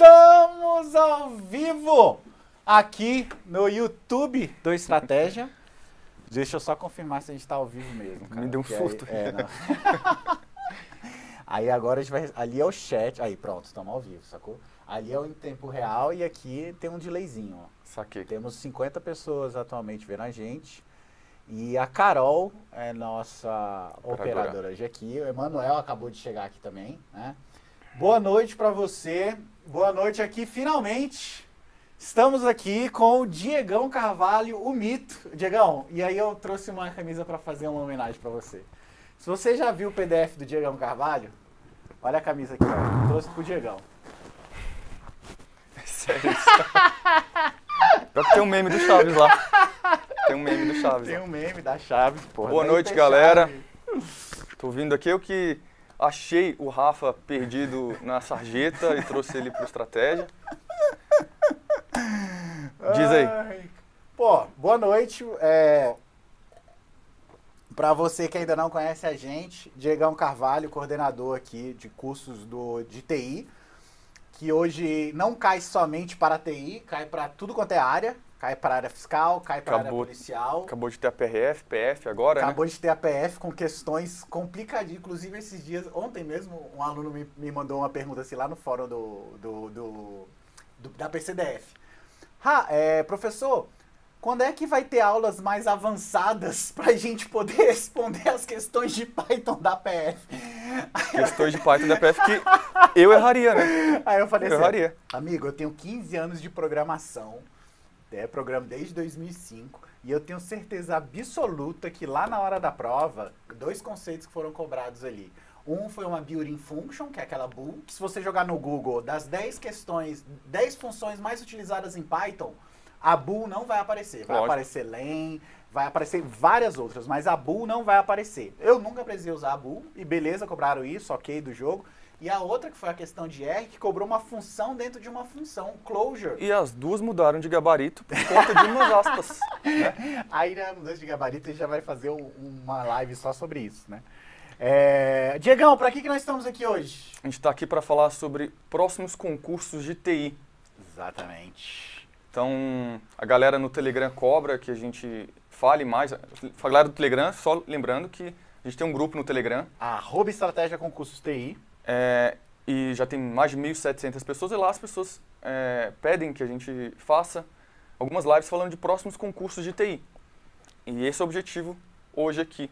Estamos ao vivo aqui no YouTube do Estratégia. Deixa eu só confirmar se a gente está ao vivo mesmo. Cara, Me deu um susto. Aí, é, aí agora a gente vai. Ali é o chat. Aí pronto, estamos ao vivo, sacou? Ali é o em tempo real e aqui tem um delayzinho, ó. Saquei. Temos 50 pessoas atualmente vendo a gente. E a Carol é nossa Operadora. operadora hoje aqui. O Emanuel acabou de chegar aqui também, né? Boa noite para você. Boa noite aqui, finalmente. Estamos aqui com o Diegão Carvalho, o mito. Diegão, e aí eu trouxe uma camisa para fazer uma homenagem para você. Se você já viu o PDF do Diegão Carvalho, olha a camisa aqui, ó. Trouxe pro Diegão. Sério tem um meme do Chaves lá. Tem um meme do Chaves Tem um meme da Chaves, porra. Boa noite, galera. Chave. Tô vindo aqui, eu que achei o Rafa perdido na sarjeta e trouxe ele pro Estratégia. Diz aí. Pô, boa noite. É... Para você que ainda não conhece a gente, Diegão Carvalho, coordenador aqui de cursos do, de TI, que hoje não cai somente para a TI, cai para tudo quanto é área, cai para a área fiscal, cai para a área policial. Acabou de ter a PRF, PF agora, Acabou de ter a PF com questões complicadas. Inclusive, esses dias, ontem mesmo, um aluno me, me mandou uma pergunta assim lá no fórum do, do, do- do- da PCDF. Ah, é, professor, quando é que vai ter aulas mais avançadas para a gente poder responder as questões de Python da PF? né? Questões de Python da PF que eu erraria, né? Aí eu falei Eu assim, erraria. amigo, eu tenho 15 anos de programação, é, programa desde 2005, e eu tenho certeza absoluta que lá na hora da prova, dois conceitos que foram cobrados ali. Um foi uma building function, que é aquela bool, se você jogar no Google, das 10 questões, 10 funções mais utilizadas em Python, a bool não vai aparecer. Vai Lógico. aparecer len, vai aparecer várias outras, mas a bool não vai aparecer. Eu nunca precisei usar a bool, e beleza, cobraram isso, ok, do jogo. E a outra, que foi a questão de R, que cobrou uma função dentro de uma função, closure. E as duas mudaram de gabarito por conta de umas aspas. Né? Aí na mudança de gabarito a gente já vai fazer um- uma live só sobre isso, né? É... Diegão, pra que, que nós estamos aqui hoje? A gente está aqui para falar sobre próximos concursos de TI. Exatamente. Então, a galera no Telegram cobra que a gente fale mais. A galera do Telegram, só lembrando que a gente tem um grupo no Telegram Arroba Estratégia Concursos TI. É, e já tem mais de 1.700 pessoas e lá as pessoas é, pedem que a gente faça algumas lives falando de próximos concursos de TI. E esse é o objetivo hoje aqui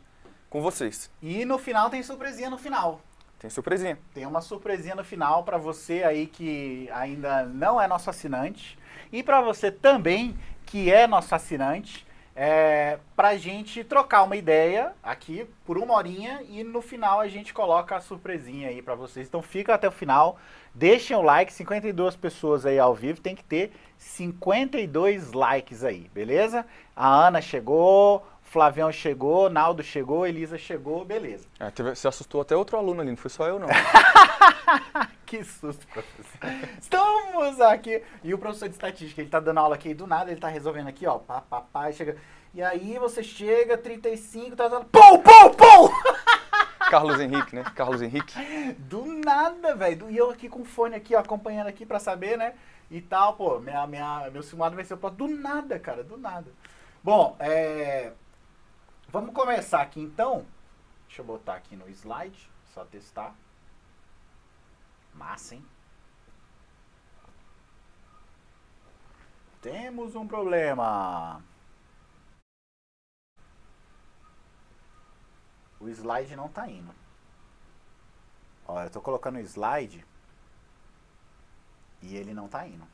com vocês. E no final tem surpresinha no final. Tem surpresinha. Tem uma surpresinha no final pra você aí que ainda não é nosso assinante. E pra você também que é nosso assinante. É, pra gente trocar uma ideia aqui por uma horinha e no final a gente coloca a surpresinha aí pra vocês. Então fica até o final, deixem o like, 52 pessoas aí ao vivo, tem que ter 52 likes aí, beleza? A Ana chegou, Flavião chegou, Naldo chegou, Elisa chegou, beleza. É, teve- se assustou até outro aluno ali, não foi só eu não. Que susto, professor. Estamos aqui. E o professor de estatística, ele tá dando aula aqui, do nada ele tá resolvendo aqui, ó. Pá, pá, pá, e chega. E aí você chega, 35, tá dando. Pum, pum, pum! Carlos Henrique, né? Carlos Henrique. Do nada, velho. E eu aqui com o fone aqui, ó, acompanhando aqui pra saber, né? E tal, pô, minha, minha, meu simulado vai ser o próximo. Do nada, cara, do nada. Bom, é. Vamos começar aqui então. Deixa eu botar aqui no slide, só testar. Massa, hein? Temos um problema. O slide não tá indo. Ó, eu tô colocando o slide e ele não tá indo.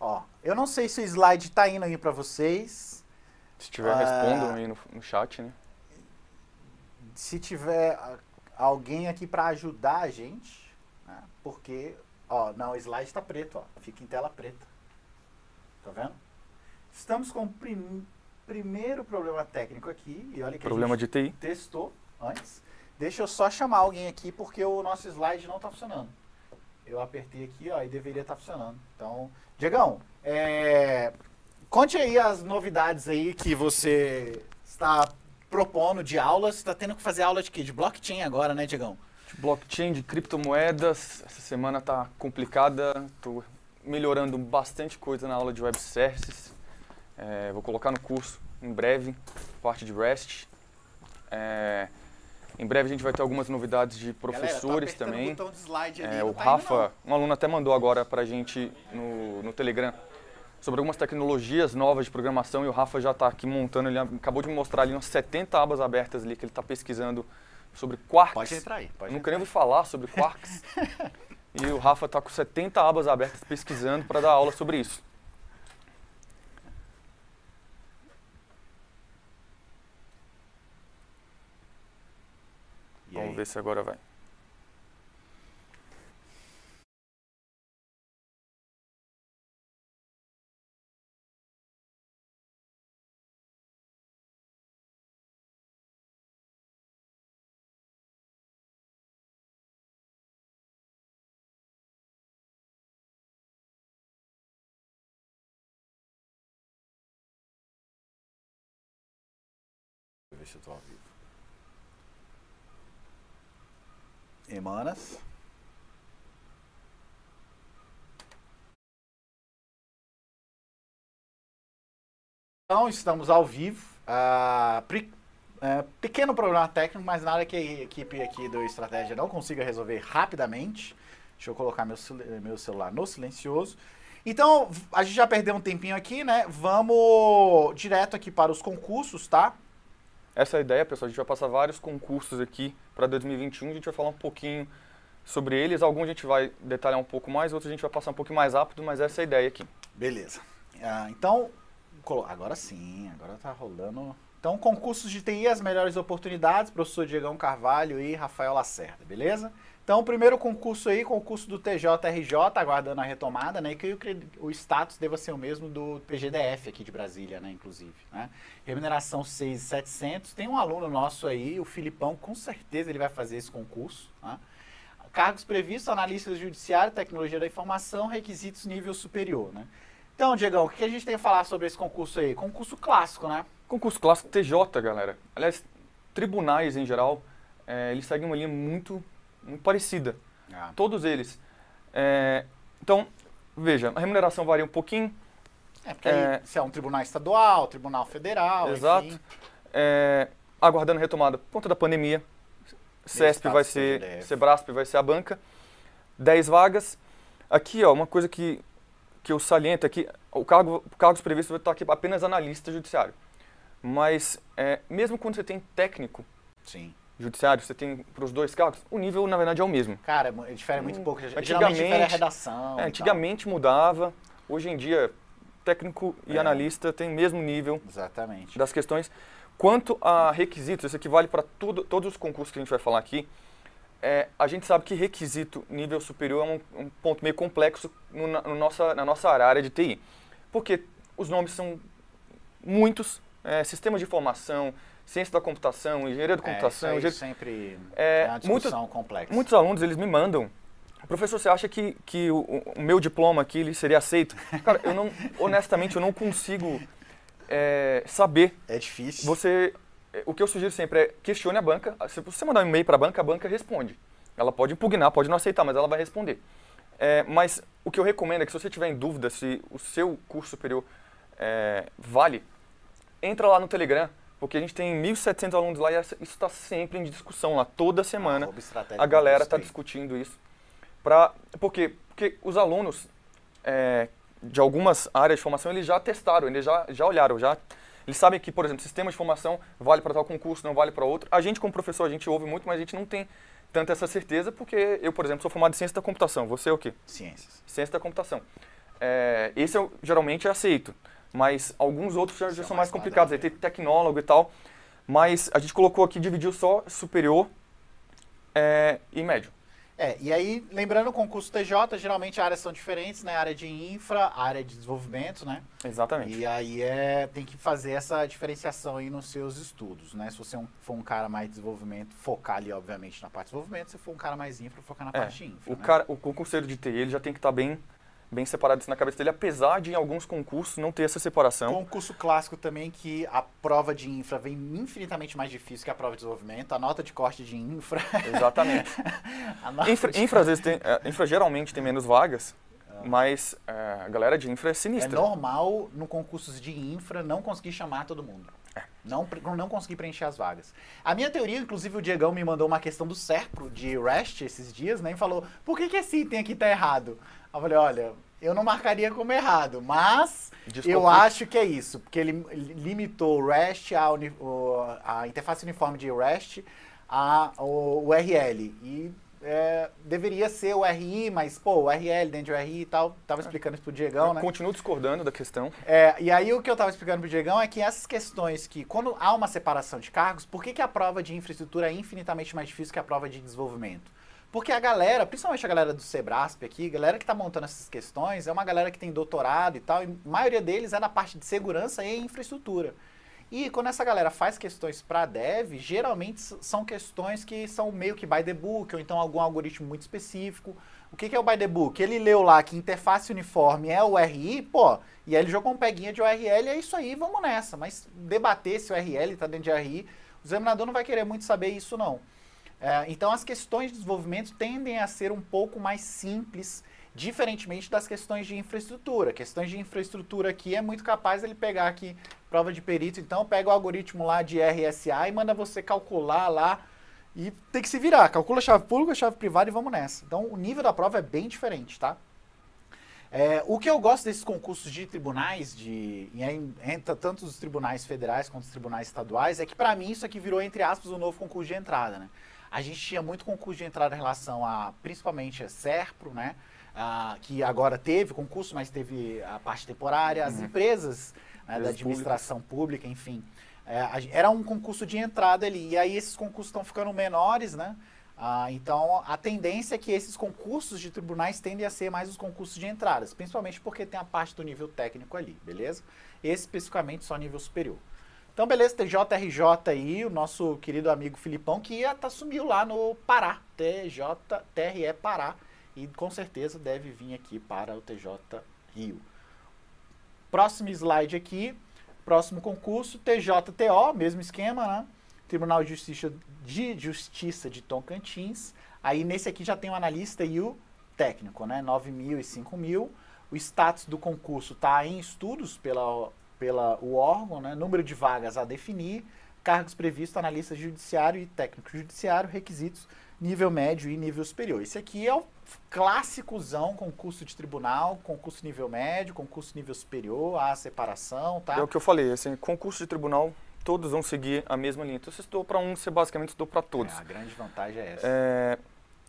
Ó, eu não sei se o slide tá indo aí pra vocês. Se tiver, Ah. respondam aí no, no chat, né? Se tiver alguém aqui pra ajudar a gente, né? Porque, ó, não, o slide tá preto, ó. Fica em tela preta. Tá vendo? Estamos com o prim- primeiro problema técnico aqui. E olha que a Problema gente de TI. testou antes. Deixa eu só chamar alguém aqui porque o nosso slide não está funcionando. Eu apertei aqui, ó, e deveria estar funcionando. Então, Diegão, é, conte aí as novidades aí que você está propondo de aulas. Está tendo que fazer aula de quê? De blockchain agora, né, Diegão? blockchain, de criptomoedas. Essa semana tá complicada, tô melhorando bastante coisa na aula de web services. É, vou colocar no curso em breve, parte de REST. É, em breve a gente vai ter algumas novidades de professores Galera, também. O, de slide ali, É, não o tá Rafa, um aluno até mandou agora pra gente no, no Telegram sobre algumas tecnologias novas de programação e o Rafa já está aqui montando, ele acabou de me mostrar ali umas 70 abas abertas ali que ele está pesquisando sobre quarks. Pode entrar aí. Pode Eu ouvir falar sobre quarks. e o Rafa está com 70 abas abertas pesquisando para dar aula sobre isso. Vamos ver se agora vai. Deixa eu tô ao vivo. Emanas. Então, estamos ao vivo. Ah, pri- é, pequeno problema técnico, mas nada que a equipe aqui do Estratégia não consiga resolver rapidamente. Deixa eu colocar meu, meu celular no silencioso. Então, a gente já perdeu um tempinho aqui, né? Vamos direto aqui para os concursos, tá? Essa é a ideia, pessoal. A gente vai passar vários concursos aqui para 2021. A gente vai falar um pouquinho sobre eles. Alguns a gente vai detalhar um pouco mais, outros a gente vai passar um pouquinho mais rápido, mas essa é a ideia aqui. Beleza. Ah, então, agora sim, agora tá rolando. Então, concursos de TI, as melhores oportunidades, professor Diegão Carvalho e Rafael Lacerda, beleza? Então, primeiro concurso aí, concurso do TJRJ, aguardando a retomada, né? E que o, status deva ser o mesmo do PGDF aqui de Brasília, né? Inclusive, né? Remuneração 6,700. Tem um aluno nosso aí, o Filipão, com certeza ele vai fazer esse concurso, né? Cargos previstos, analista judiciário, tecnologia da informação, requisitos nível superior, né? Então, Diegão, o que a gente tem a falar sobre esse concurso aí? Concurso clássico, né? Concurso clássico TJ, galera. Aliás, tribunais em geral, eh, eles seguem uma linha muito, muito parecida. Todos eles. É, então, veja, a remuneração varia um pouquinho. É, porque É. se é um tribunal estadual, tribunal federal, Exato. É, aguardando retomada por conta da pandemia. CESP vai ser, PGDF. Sebrasp vai ser a banca. 10 vagas. Aqui, ó, uma coisa que, que eu saliento aqui, o cargo, cargos previstos vai estar aqui apenas analista judiciário. Mas, é, mesmo quando você tem técnico Sim. Judiciário, você tem para os dois cargos, o nível, na verdade, é o mesmo. Cara, mu- difere muito pouco. Antigamente- difere a redação. É, antigamente mudava, hoje em dia, técnico e É. analista têm o mesmo nível Exatamente. das questões. Quanto a requisitos, isso aqui vale para todos os concursos que a gente vai falar aqui. É, a gente sabe que requisito nível superior é um, um ponto meio complexo no, na, no nossa, na nossa área de TI. Porque os nomes são muitos, é, sistemas de informação, ciência da computação, engenharia da É, computação, isso aí engenharia- sempre É, é uma discussão complexa. Muitos alunos, eles me mandam. Professor, você acha que, que o, o meu diploma aqui ele seria aceito? Cara, eu não, honestamente, eu não consigo é, saber. É difícil. Você, é, o que eu sugiro sempre é questione a banca. Se você mandar um e-mail para a banca, a banca responde. Ela pode impugnar, pode não aceitar, mas ela vai responder. É, mas o que eu recomendo é que se você tiver em dúvida se o seu curso superior é, vale, entra lá no Telegram, porque a gente tem 1.700 alunos lá e isso está sempre em discussão lá, toda semana Arroba estratégia a galera está TI. discutindo isso. Pra, por quê? Porque os alunos é, de algumas áreas de formação, eles já testaram, eles já, já olharam, já, eles sabem que, por exemplo, sistema de formação vale para tal concurso, não vale para outro. A gente, como professor, a gente ouve muito, mas a gente não tem tanta essa certeza, porque eu, por exemplo, sou formado em ciência da computação. Você é o quê? Ciências. Ciência da computação. É, esse eu geralmente é aceito, mas alguns outros já, já São são mais mais complicados. Aí tem tecnólogo e tal, mas a gente colocou aqui, dividiu só superior é, e médio. É, e aí, lembrando, o concurso TJ, geralmente áreas são diferentes, né? Área de infra, área de desenvolvimento, né? Exatamente. E aí é, tem que fazer essa diferenciação aí nos seus estudos, né? Se você é for um cara mais de desenvolvimento, focar ali, obviamente, na parte de desenvolvimento. Se for um cara mais infra, focar na É, parte de infra, o, né? cara, o concurseiro de TI ele já tem que estar bem bem separado isso na cabeça dele, apesar de em alguns concursos não ter essa separação. Concurso clássico também que a prova de infra vem infinitamente mais difícil que a prova de desenvolvimento. A nota de corte de infra. Exatamente. infra, de... infra, às vezes tem, é, infra geralmente tem menos vagas, é. mas é, a galera de infra é sinistra. É normal no concursos de infra não conseguir chamar todo mundo. Não, não conseguir preencher as vagas. A minha teoria, inclusive o Diegão me mandou uma questão do SERPRO de REST esses dias, né? E falou, por que, que esse item aqui tá errado? Eu falei, olha, eu não marcaria como errado, mas Desculpa. eu acho que é isso, porque ele limitou o REST, a, a interface uniforme de REST, a, o URL. E é, deveria ser o RI, mas, pô, o URL dentro do RI e tal, tava é. explicando isso pro Diegão, eu né? Continuo discordando da questão. É, e aí o que eu tava explicando pro Diegão é que essas questões que, quando há uma separação de cargos, por que, que a prova de infraestrutura é infinitamente mais difícil que a prova de desenvolvimento? Porque a galera, principalmente a galera do Sebrasp aqui, a galera que está montando essas questões, é uma galera que tem doutorado e tal, e a maioria deles é na parte de segurança e infraestrutura. E quando essa galera faz questões para dev, geralmente são questões que são meio que by the book, ou então algum algoritmo muito específico. O que, que é o by the book? Ele leu lá que interface uniforme é o RI, pô, e aí ele jogou um peguinha de URL, é isso aí, vamos nessa. Mas debater se o URL está dentro de RI, o examinador não vai querer muito saber isso não. É, então as questões de desenvolvimento tendem a ser um pouco mais simples, diferentemente das questões de infraestrutura. Questões de infraestrutura aqui é muito capaz ele pegar aqui prova de perito, então pega o algoritmo lá de RSA e manda você calcular lá e tem que se virar. Calcula a chave pública, a chave privada e vamos nessa. Então o nível da prova é bem diferente, tá? É, o que eu gosto desses concursos de tribunais, de, entra tanto os tribunais federais quanto os tribunais estaduais, é que para mim isso aqui virou, entre aspas, um novo concurso de entrada, né? A gente tinha muito concurso de entrada em relação a, principalmente, a SERPRO, né? Ah, que agora teve concurso, mas teve a parte temporária. As uhum. empresas né, da administração pública, enfim. É, era um concurso de entrada ali. E aí esses concursos estão ficando menores, né? Ah, então, a tendência é que esses concursos de tribunais tendem a ser mais os concursos de entradas, principalmente porque tem a parte do nível técnico ali, beleza? Esse especificamente só nível superior. Então, beleza, TJRJ aí, o nosso querido amigo Filipão, que ia, tá, sumiu lá no Pará, TJ, TRE Pará, e com certeza deve vir aqui para o TJ Rio. Próximo slide aqui, próximo concurso, TJTO, mesmo esquema, né? Tribunal de Justiça de, Justiça de Tocantins. Aí nesse aqui já tem o analista e o técnico, né? 9 mil e 5 mil. O status do concurso está em estudos pela pela o órgão, né? número de vagas a definir, cargos previstos, analista judiciário e técnico judiciário, requisitos, nível médio e nível superior. Esse aqui é o clássicozão concurso de tribunal, concurso nível médio, concurso nível superior, a separação, tá? É o que eu falei, assim, concurso de tribunal, todos vão seguir a mesma linha. Então, se estou para um, você basicamente estou para todos. É, a grande vantagem é essa. É,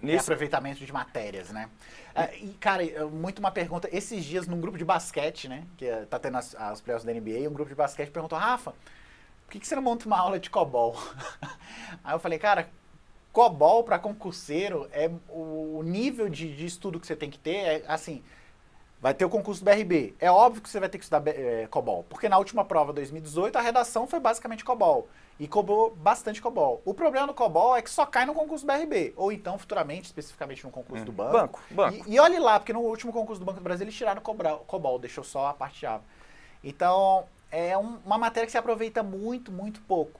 Nesse... aproveitamento de matérias, né? É, e, cara, muito uma pergunta. Esses dias, num grupo de basquete, né? Que é, tá tendo as, as playoffs da NBA, um grupo de basquete perguntou, Rafa, por que, que você não monta uma aula de COBOL? Aí eu falei, cara, COBOL para concurseiro é o nível de, de estudo que você tem que ter, é assim Vai ter o concurso do BRB. É óbvio que você vai ter que estudar é, COBOL, porque na última prova, 2018, a redação foi basicamente COBOL. E cobrou bastante COBOL. O problema do COBOL é que só cai no concurso do BRB. Ou então, futuramente, especificamente no concurso hum. do banco. Banco, banco. E, e, olhe lá, porque no último concurso do Banco do Brasil eles tiraram o COBOL, deixou só a parte Java. Então, é um, uma matéria que se aproveita muito, muito pouco.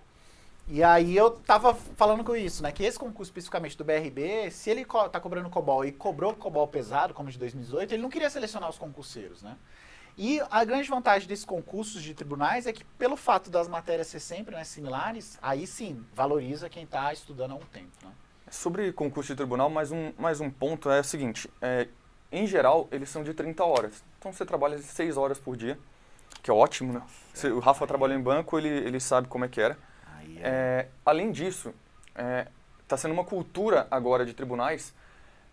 E aí eu tava falando com isso, né? Que esse concurso especificamente do BRB, se ele co tá cobrando COBOL e cobrou COBOL pesado, como de 2018, ele não queria selecionar os concurseiros, né? E a grande vantagem desses concursos de tribunais é que, pelo fato das matérias ser sempre né, similares, aí sim, valoriza quem está estudando há um tempo. Né? Sobre concurso de tribunal, mais um, mais um ponto é o seguinte: é, em geral, eles são de 30 horas. Então você trabalha 6 horas por dia, que é ótimo, né? Nossa, o Rafa trabalhou em banco, ele, ele sabe como é que era. É. é, além disso, está é, sendo uma cultura agora de tribunais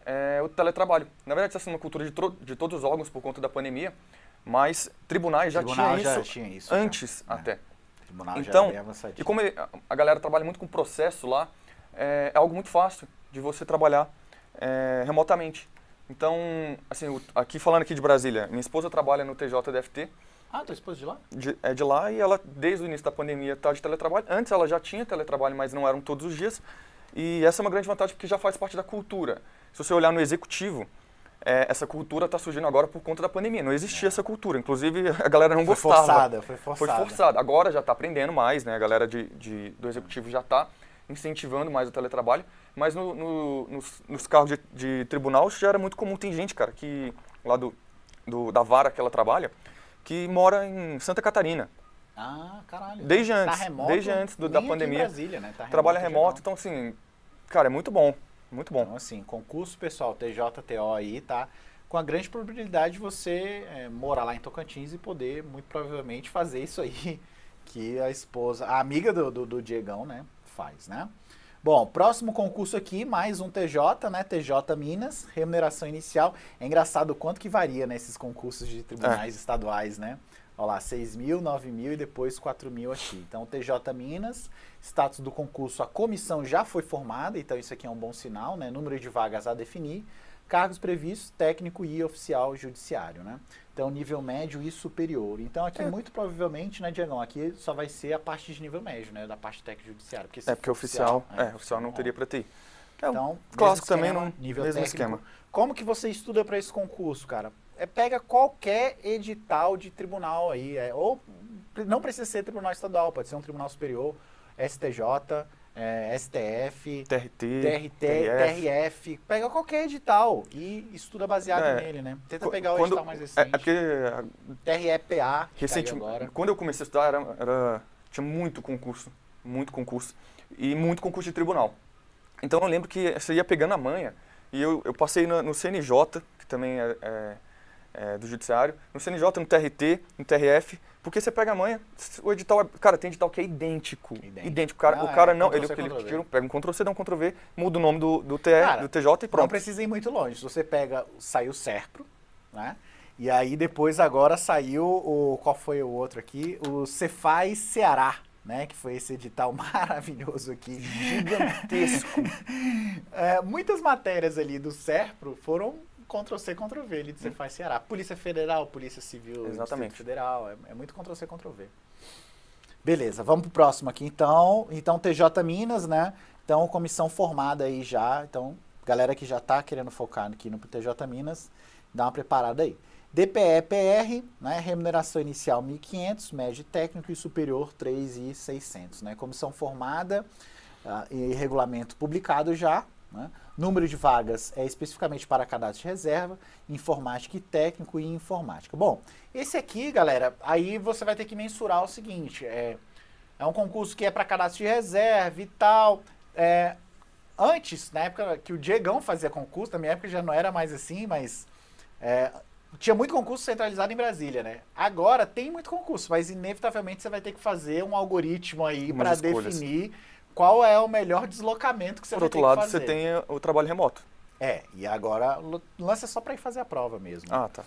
é, o teletrabalho. Na verdade, está sendo uma cultura de, de, todos os órgãos por conta da pandemia, mas tribunais já, Tribunal tinham, já isso tinha isso antes já. É. até. Tribunal então, e como a galera trabalha muito com processo lá, é, é algo muito fácil de você trabalhar é, remotamente. Então, assim, aqui falando aqui de Brasília, minha esposa trabalha no TJDFT, ah, tua esposa de lá? De, é de lá e ela, desde o início da pandemia, está de teletrabalho. Antes ela já tinha teletrabalho, mas não eram todos os dias. E essa é uma grande vantagem porque já faz parte da cultura. Se você olhar no executivo, é, essa cultura está surgindo agora por conta da pandemia. Não existia essa cultura. Inclusive, a galera não Foi gostava. forçada, foi forçada. Foi forçada. Agora já está aprendendo mais, né? A galera de, de- do executivo já está incentivando mais o teletrabalho. Mas no- no- nos, nos cargos de, de tribunal isso já era muito comum. Tem gente, cara, que lá do, do- da vara que ela trabalha, que mora em Santa Catarina. Ah, caralho. Desde antes, Tá remoto, desde antes do- da pandemia. Brasília, né? Tá Trabalha geral. remoto, então assim, cara, é muito bom. Muito bom. Então, assim, concurso pessoal TJTO aí, tá? Com a grande probabilidade de você é, morar lá em Tocantins e poder, muito provavelmente, fazer isso aí que a esposa, a amiga do, do, do Diegão, né, faz, né? Bom, próximo concurso aqui, mais um TJ, né? TJ Minas, remuneração inicial. É engraçado o quanto que varia nesses concursos de tribunais estaduais, né? Olha lá, 6 mil, 9 mil e depois 4 mil aqui. Então, TJ Minas, status do concurso, a comissão já foi formada, então isso aqui é um bom sinal, né? Número de vagas a definir, cargos previstos, técnico e oficial judiciário, né? Então, nível médio e superior. Então, aqui, É. muito provavelmente, né, Diegão, aqui só vai ser a parte de nível médio, né? Da parte técnico judiciário. Porque É porque oficial, é, oficial não rola. teria para ter. É, Então, clássico mesmo também, esquema, não, nível mesmo técnico. esquema. Como que você estuda para esse concurso, cara? É, pega qualquer edital de tribunal aí, é, ou não precisa ser tribunal estadual, pode ser um tribunal superior, STJ, é, STF, TRT, TRT, TRF. TRF, pega qualquer edital e estuda baseado É. nele, né? Tenta pegar o quando- edital mais É, recente. é porque a- TREPA, recentemente, caiu agora. quando eu comecei a estudar, era, era- tinha muito concurso, muito concurso, e muito concurso de tribunal. Então eu lembro que você ia pegando a manha, e eu, eu passei no, no CNJ, que também é, é- é do Judiciário, no CNJ, no TRT, no TRF, porque você pega a manha, o edital, é- cara, tem edital que é idêntico, Idêntico. idêntico. Cara, Ah, o cara é, não, ele, ele tira, pega um Ctrl-C, dá um Ctrl-V, muda o nome do, do, TR, Cara, do TJ e Não pronto. precisa ir muito longe. Se você pega, saiu o Serpro, né? E aí depois agora saiu o qual foi o outro aqui? O Cefaz Ceará, né? Que foi esse edital maravilhoso aqui, gigantesco. É, muitas matérias ali do Serpro foram Ctrl C, Ctrl V ali do Cefaz Ceará. Polícia Federal, Polícia Civil, Exatamente. Distrito Federal, é, é muito Ctrl C, Ctrl V. Beleza, vamos pro próximo aqui então. Então, TJ Minas, né? Então, comissão formada aí já. Então, galera que já tá querendo focar aqui no TJ Minas, dá uma preparada aí. DPE-PR, né? Remuneração inicial 1.500, médio técnico e superior 3.600, né? Comissão formada ah, e regulamento publicado já, né? Número de vagas é especificamente para cadastro de reserva, informática e técnico e informática. Bom, esse aqui, galera, aí você vai ter que mensurar o seguinte: é, é um concurso que é para cadastro de reserva e tal. É, antes, na época que o Diegão fazia concurso, na minha época já não era mais assim, mas é, tinha muito concurso centralizado em Brasília, né? Agora tem muito concurso, mas inevitavelmente você vai ter que fazer um algoritmo aí para definir qual é o melhor deslocamento que você Por vai outro ter lado, que fazer. você tem o trabalho remoto. É, e agora o lance é só para ir fazer a prova mesmo. Ah, tá.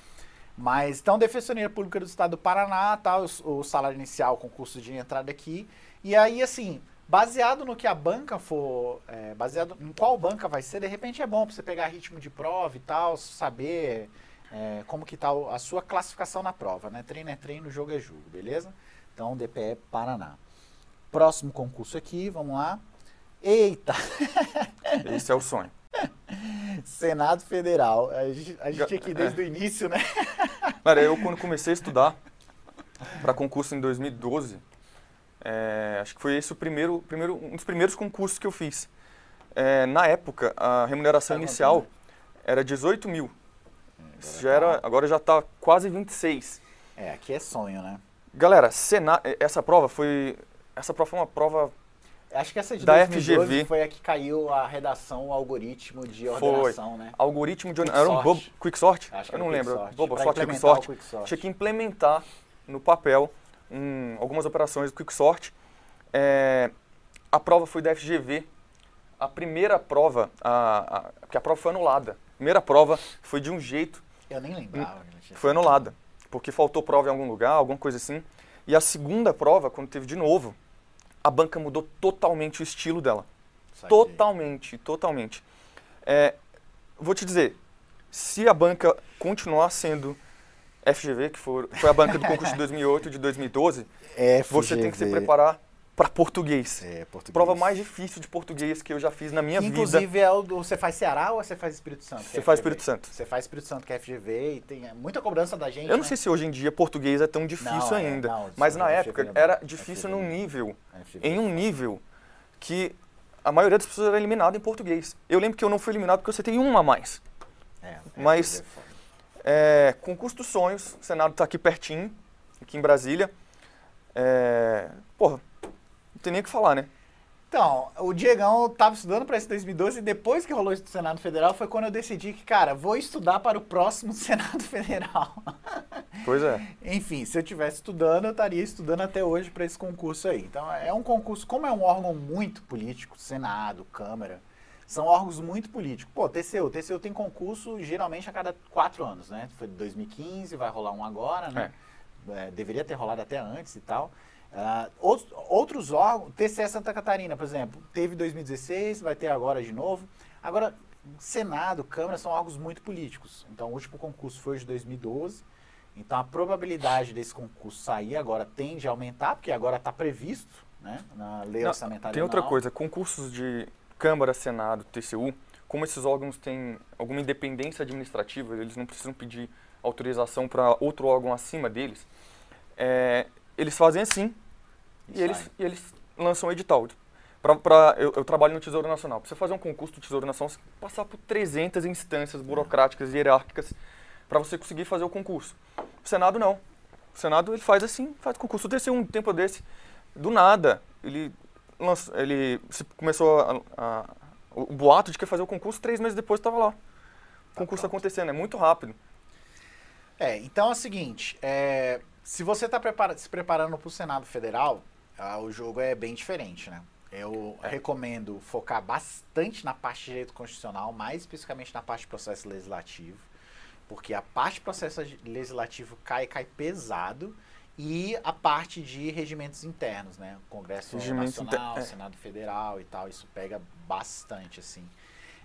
Mas então, Defensoria Pública do Estado do Paraná, tá, o, o salário inicial, o concurso de entrada aqui. E aí, assim, baseado no que a banca for, é, baseado em qual banca vai ser, de repente é bom para você pegar ritmo de prova e tal, saber é, como que tá a sua classificação na prova, né? Treino é treino, jogo é jogo, beleza? Então, DPE Paraná. Próximo concurso aqui, vamos lá. Eita! Esse é o sonho. Senado Federal. A gente, a gente aqui É. desde o início, né? Cara, eu quando comecei a estudar para concurso em 2012, é, acho que foi esse o primeiro, primeiro, um dos primeiros concursos que eu fiz. É, na época, a remuneração Tá inicial contando? era 18 mil. Isso já era, agora já está quase 26. É, aqui é sonho, né? Galera, Sena, essa prova foi, essa prova foi uma prova Acho que essa de Da 2012 FGV. foi a que caiu a redação, o algoritmo de Foi. ordenação, né? algoritmo de Quick era um sort. bobo, quick sort? Acho que eu não lembro. Bobo sort, quick sort. Tinha que implementar no papel um, algumas operações do Quicksort. É, a prova foi da FGV. A primeira prova, a, a, porque a prova foi anulada. A primeira prova foi de um jeito, Eu nem lembrava. gente. foi anulada. Porque faltou prova em algum lugar, alguma coisa assim. E a segunda prova, quando teve de novo, a banca mudou totalmente o estilo dela. Totalmente, totalmente. É, vou te dizer, se a banca continuar sendo FGV, que for, foi a banca do concurso de 2008 e de 2012, É, você tem que se FGV. preparar para português. É, português. Prova mais difícil de português que eu já fiz na minha que, vida. Inclusive, é o do, você faz Ceará ou você faz Espírito Santo? Você faz Espírito Santo. Você faz Espírito Santo, que é FGV, e tem muita cobrança da gente. Eu não né? sei se hoje em dia português é tão difícil Não, é, ainda. não, mas na FGV época é era FGV difícil é num nível, FGV. em um nível que a maioria das pessoas era eliminada em português. Eu lembro que eu não fui eliminado porque eu tem uma a mais. É, mas- FGV é. É, concurso dos sonhos, o Senado está aqui pertinho, aqui em Brasília. É, porra, tem nem o que falar, né? Então, o Diegão tava estudando para esse 2012 e depois que rolou isso do Senado Federal foi quando eu decidi que, cara, vou estudar para o próximo Senado Federal. Pois é. Enfim, se eu tivesse estudando, eu estaria estudando até hoje para esse concurso aí. Então, é um concurso, como é um órgão muito político, Senado, Câmara, são órgãos muito políticos. Pô, TCU, TCU tem concurso geralmente a cada quatro anos, né? Foi de 2015, vai rolar um agora, né? É, deveria ter rolado até antes e tal. Ah, outros, outros órgãos, TCE Santa Catarina, por exemplo, teve 2016, vai ter agora de novo. Agora, Senado, Câmara são órgãos muito políticos. Então, o último concurso foi de 2012. Então, a probabilidade desse concurso sair agora tende a aumentar, porque agora está previsto né, na lei Não, orçamentária. Tem outra coisa, concursos de Câmara, Senado, TCU, como esses órgãos têm alguma independência administrativa, eles não precisam pedir autorização para outro órgão acima deles, é, eles fazem assim e eles, e eles lançam um edital. Pra, pra- eu, eu trabalho no Tesouro Nacional. Para você fazer um concurso do Tesouro Nacional, você tem que passar por 300 instâncias burocráticas e hierárquicas para você conseguir fazer o concurso. O Senado não. O Senado ele faz assim, faz concurso. Desse um tempo desse, do nada, ele, lança, ele começou a, a- o boato de que ia fazer o concurso, três meses depois estava lá. O concurso pronto. acontecendo, é muito rápido. É, então é o seguinte, é, se você está se preparando para o Senado Federal, ah, o jogo é bem diferente, né? Eu É. recomendo focar bastante na parte de direito constitucional, mais especificamente na parte de processo legislativo, porque a parte de processo legislativo cai, cai pesado, e a parte de regimentos internos, né? Congresso Nacional, inter- é. Senado Federal e tal, isso pega bastante, assim.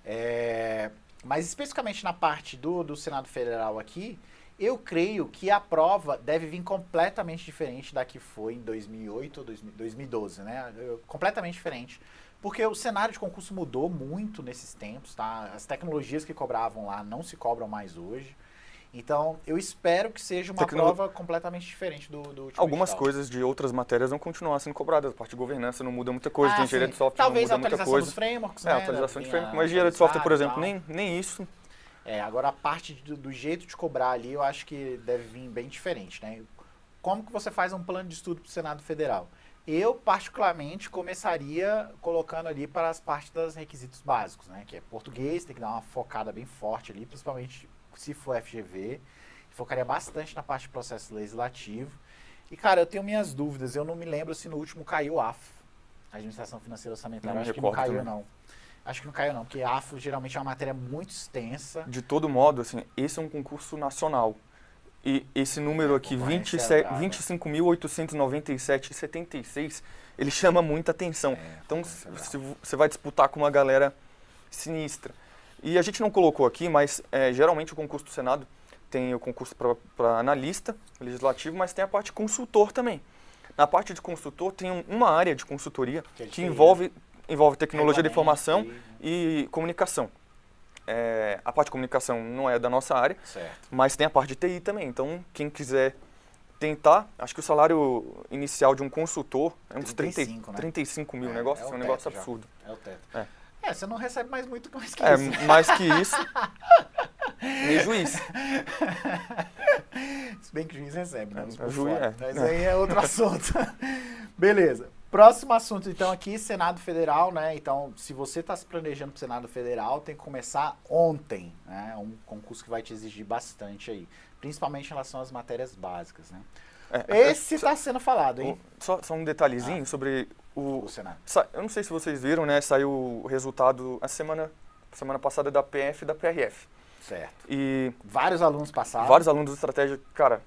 É, mas especificamente na parte do, do Senado Federal aqui, eu creio que a prova deve vir completamente diferente da que foi em 2008 ou 2000 2012, né? Completamente diferente. Porque o cenário de concurso mudou muito nesses tempos, tá? As tecnologias que cobravam lá não se cobram mais hoje. Então, eu espero que seja uma Tecno- prova completamente diferente do, do último Algumas edital. coisas de outras matérias vão continuar sendo cobradas. A parte de governança não muda muita coisa, Ah, tem engenharia de software Talvez não a muda muita atualização coisa. dos frameworks, É, né? atualização de framework. Mas engenharia de software, por exemplo, nem, nem isso. É, agora a parte do, do jeito de cobrar ali, eu acho que deve vir bem diferente, né? Como que você faz um plano de estudo para o Senado Federal? Eu, particularmente, começaria colocando ali para as partes dos requisitos básicos, né? Que é português, tem que dar uma focada bem forte ali, principalmente se for FGV. Focaria bastante na parte de processo legislativo. E, cara, eu tenho minhas dúvidas. Eu não me lembro se no último caiu o AFO, Administração Financeira Orçamentária. Não Acho que não caiu, também. não. Acho que não caiu, não, porque AFO geralmente é uma matéria muito extensa. De todo modo, assim, esse é um concurso nacional. E esse número É, aqui, concorrência 27 brava. 25.897,76, ele chama muita atenção. É, Então, vo- você vai disputar com uma galera sinistra. E a gente não colocou aqui, mas é, geralmente o concurso do Senado tem o concurso para analista legislativo, mas tem a parte consultor também. Na parte de consultor tem um- uma área de consultoria Que é que envolve, envolve tecnologia de informação e comunicação. É, a parte de comunicação não é da nossa área, Certo. mas tem a parte de TI também. Então, quem quiser tentar, acho que o salário inicial de um consultor é uns 35, 30, né? 35 mil, É, negócio, é o um negócio teto já. absurdo. É o teto. É. É, você não recebe mais muito mais que É, isso. mais que isso, nem juiz. Se bem que juiz recebe, né? É, juiz, é. Mas É. aí é outro assunto. Beleza. Próximo assunto, então, aqui, Senado Federal, né? Então, se você está se planejando para o Senado Federal, tem que começar ontem, né? É um concurso que vai te exigir bastante aí. Principalmente em relação às matérias básicas, né? É, Esse está sendo falado, hein? só, só um detalhezinho sobre o, O Senado. Eu não sei se vocês viram, né? Saiu o resultado a semana, semana passada da PF e da PRF. Certo. E Vários alunos passaram. vários alunos do Estratégia, cara,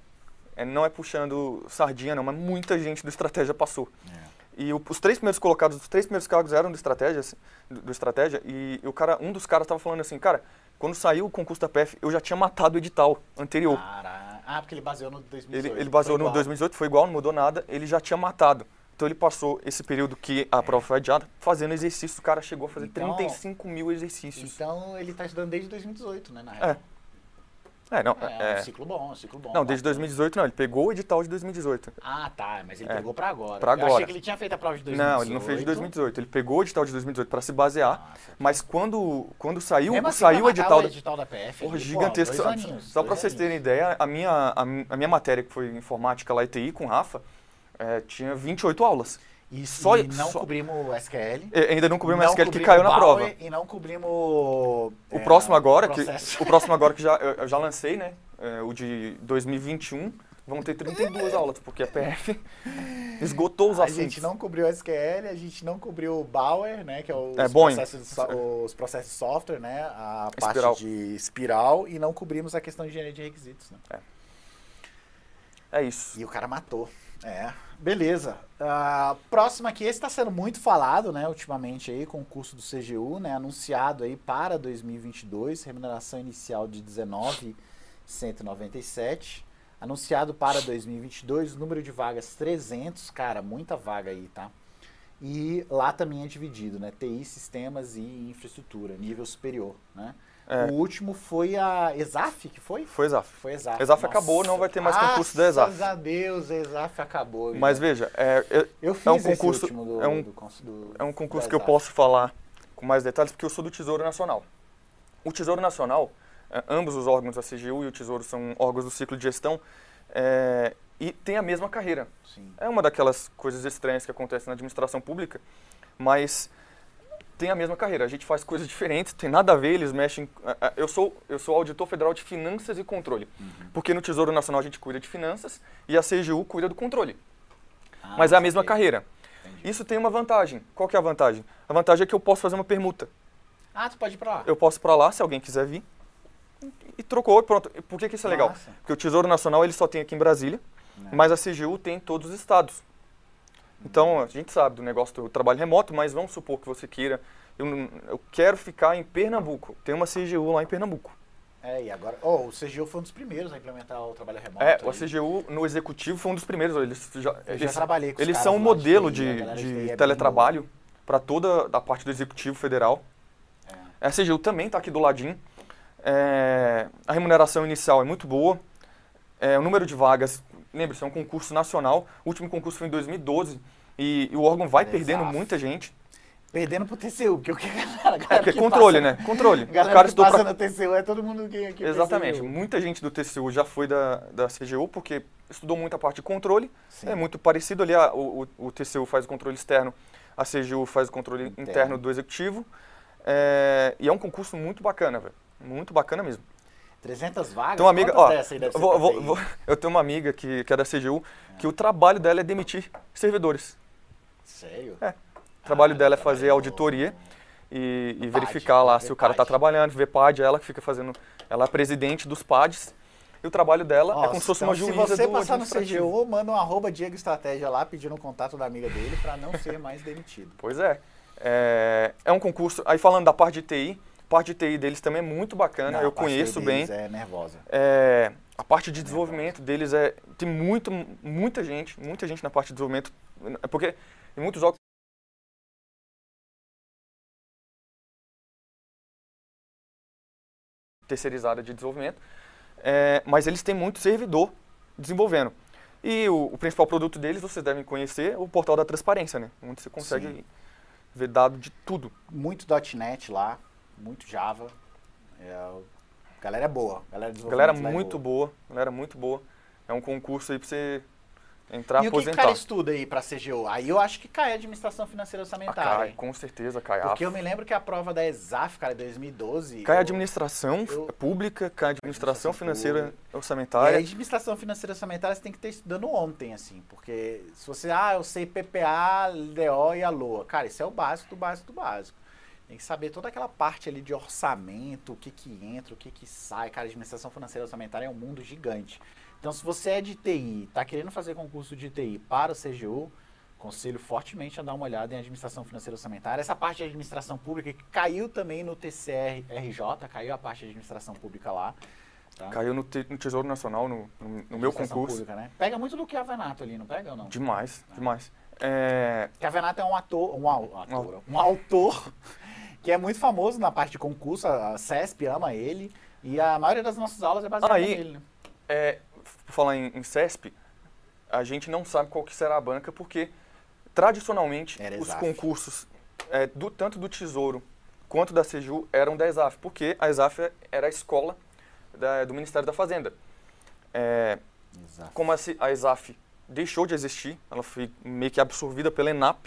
é, não é puxando sardinha não, mas muita gente do Estratégia passou. É. E o- os três primeiros colocados, os três primeiros cargos eram do Estratégia, assim, do, do Estratégia, e o cara, um dos caras estava falando assim, cara, quando saiu o concurso da PF, eu já tinha matado o edital anterior. Cara... Ah, porque ele baseou no 2018. ele, ele baseou no igual. 2018, foi igual, não mudou nada, ele já tinha matado. Então ele passou esse período que a prova foi adiada fazendo exercício. O cara chegou a fazer Então- 35 mil exercícios. Então ele tá estudando desde 2018, né, na real. É, não, É, é, um ciclo bom, um ciclo bom. não, desde bacana. 2018 não, ele pegou o edital de 2018. Ah, tá, mas ele É. pegou pra agora. Pra Eu achei agora. que ele tinha feito a prova de 2018. Não, ele não fez de 2018. Ele pegou o edital de 2018 para se basear, Nossa. mas quando, quando saiu, Mesmo assim, saiu o edital, o da- edital da PF. Porra, pô, gigantesco. Só, aninhos, só pra vocês terem ideia, a minha, a, a minha matéria, que foi informática lá ETI com o Rafa, é, tinha 28 aulas. E só- e não só- cobrimos o SQL. E, ainda não cobrimos não o SQL que caiu na prova. E não cobrimos o O é, próximo agora, que, o próximo agora que já, eu, já lancei, né? é, o de 2021, vão ter 32 aulas, porque a PF esgotou os A assuntos. gente não cobriu o SQL, a gente não cobriu o Bauer, né, que é os, É, processos, de os processos de software, né, a parte Espiral. de espiral, e não cobrimos a questão de engenharia de requisitos. Né? É isso. E o cara matou. É. Beleza. Ah, próximo aqui, esse está sendo muito falado, né, ultimamente aí, com o curso do CGU, né, anunciado aí para 2022, remuneração inicial de 19,197. Anunciado para 2022, número de vagas 300, cara, muita vaga aí, tá? E lá também é dividido, né, TI, sistemas e infraestrutura, nível superior, né? É. O último foi a ESAF, que foi? Foi exato. Foi Exaf. Exaf acabou, não vai ter mais concurso da Exaf. Graças a Deus, a Exaf acabou. Mas gente. veja, é, é- eu fiz é um concurso- último do, é um- do do- é um concurso da que eu posso falar com mais detalhes, porque eu sou do Tesouro Nacional. O Tesouro Nacional, é, ambos os órgãos, a CGU e o Tesouro, são órgãos do ciclo de gestão, é, e tem a mesma carreira. Sim. É uma daquelas coisas estranhas que acontecem na administração pública, mas tem a mesma carreira. A gente faz coisas diferentes, tem nada a ver, eles mexem. Eu sou, eu sou auditor federal de finanças e controle, Uhum. porque no Tesouro Nacional a gente cuida de finanças e a CGU cuida do controle. Ah, mas é a mesma saquei. carreira. Entendi. Isso tem uma vantagem. Qual que é a vantagem? A vantagem é que eu posso fazer uma permuta. Ah, tu pode ir pra lá. Eu posso ir para lá, se alguém quiser vir, e trocou pronto. Por que, que isso é legal? Massa. Porque o Tesouro Nacional ele só tem aqui em Brasília, Né. mas a CGU tem em todos os estados. Então, a gente sabe do negócio do trabalho remoto, mas vamos supor que você queira, eu, eu quero ficar em Pernambuco. Tem uma CGU lá em Pernambuco. É, e agora. Oh, o CGU foi um dos primeiros a implementar o trabalho remoto. É, aí. o CGU no executivo foi um dos primeiros. Eles já, Eu já eles, trabalhei com eles são um modelo de, galera de TI é teletrabalho para toda a parte do executivo federal. boa. A CGU também está aqui do ladinho. É, a remuneração inicial é muito boa. É, o número de vagas, lembre-se, é um concurso nacional. O último concurso foi em 2012 e, e o órgão vai Exato. perdendo muita gente. Perdendo pro TCU, porque o que a galera, a É, galera porque que controle, passa- né? Controle. A O galera cara que passa pra... no TCU é todo mundo que, que Exatamente. percebeu. Muita gente do TCU já foi da, da CGU porque estudou muita parte de controle. Sim. É muito parecido ali. a- o, o, o TCU faz o controle externo, a CGU faz o controle Interno. interno, do executivo. É, e é um concurso muito bacana, velho. Muito bacana mesmo. 300 vagas? Tem uma amiga, ó, vou- vou- vou- eu tenho uma amiga que, que é da CGU, que o trabalho dela é demitir servidores. Sério? É. O trabalho Ah, dela é trabalho fazer auditoria e, e No verificar PAD, lá se o cara está trabalhando, ver PAD, ela que fica fazendo, ela é presidente dos PADs, e o trabalho dela Ó, é como se fosse então, uma juíza Se você do passar no. CGU, manda um arroba Diego Estratégia lá pedindo o contato da amiga dele pra não ser mais demitido. Pois é. é. É um concurso, aí falando da parte de TI, parte de TI deles também é muito bacana, Não, eu conheço bem. É nervosa. É, a parte de desenvolvimento deles é. Tem muito, muita gente, muita gente na parte de desenvolvimento. É porque em muitos jogos. terceirizada de desenvolvimento, é, mas eles têm muito servidor desenvolvendo. E o, o principal produto deles, vocês devem conhecer, o portal da transparência, né? Onde você consegue Sim. ver dado de tudo. Muito .NET lá, muito Java. É, galera é boa. Galera, Galera desenvolvimento lá é muito boa, galera muito boa. É um concurso aí pra você entrar E o que o aposentar. cara estuda aí pra CGU? Aí eu acho que cai administração financeira Ah, orçamentária. cai, hein? com certeza cai. Ah, Porque eu me lembro que a prova da ESAF, cara, em 2012. Cai eu- administração eu- pública, cai administração Administração financeira pública. E a orçamentária. administração financeira orçamentária você tem que ter estudando ontem, assim, porque se você, ah, eu sei PPA, LDO e a LOA, cara, isso é o básico do básico do básico. Tem que saber toda aquela parte ali de orçamento, o que que entra, o que que sai, cara, a administração financeira orçamentária é um mundo gigante. Então, se você é de TI, tá querendo fazer concurso de TI para o CGU, conselho fortemente a dar uma olhada em administração financeira orçamentária. Essa parte de administração pública que caiu também no TCR-RJ, caiu a parte de administração pública lá. Tá? Caiu no, no Tesouro Nacional, no, no- no meu Administração concurso. pública, né? Pega muito do que a Venato ali, não pega ou não? Demais, Ah. demais. É, Cavenato é um ator, um, au- ator, um autor que é muito famoso na parte de concurso, a CESP ama ele, e a maioria das nossas aulas é baseada Aí- nele. né? é, por falar em, em CESP, a gente não sabe qual que será a banca, porque tradicionalmente Era os concursos, é, do, tanto do Tesouro quanto da CEJU, eram da ESAF, porque a ESAF era a escola da- do Ministério da Fazenda. É, como a, a ESAF deixou de existir, ela foi meio que absorvida pela ENAP,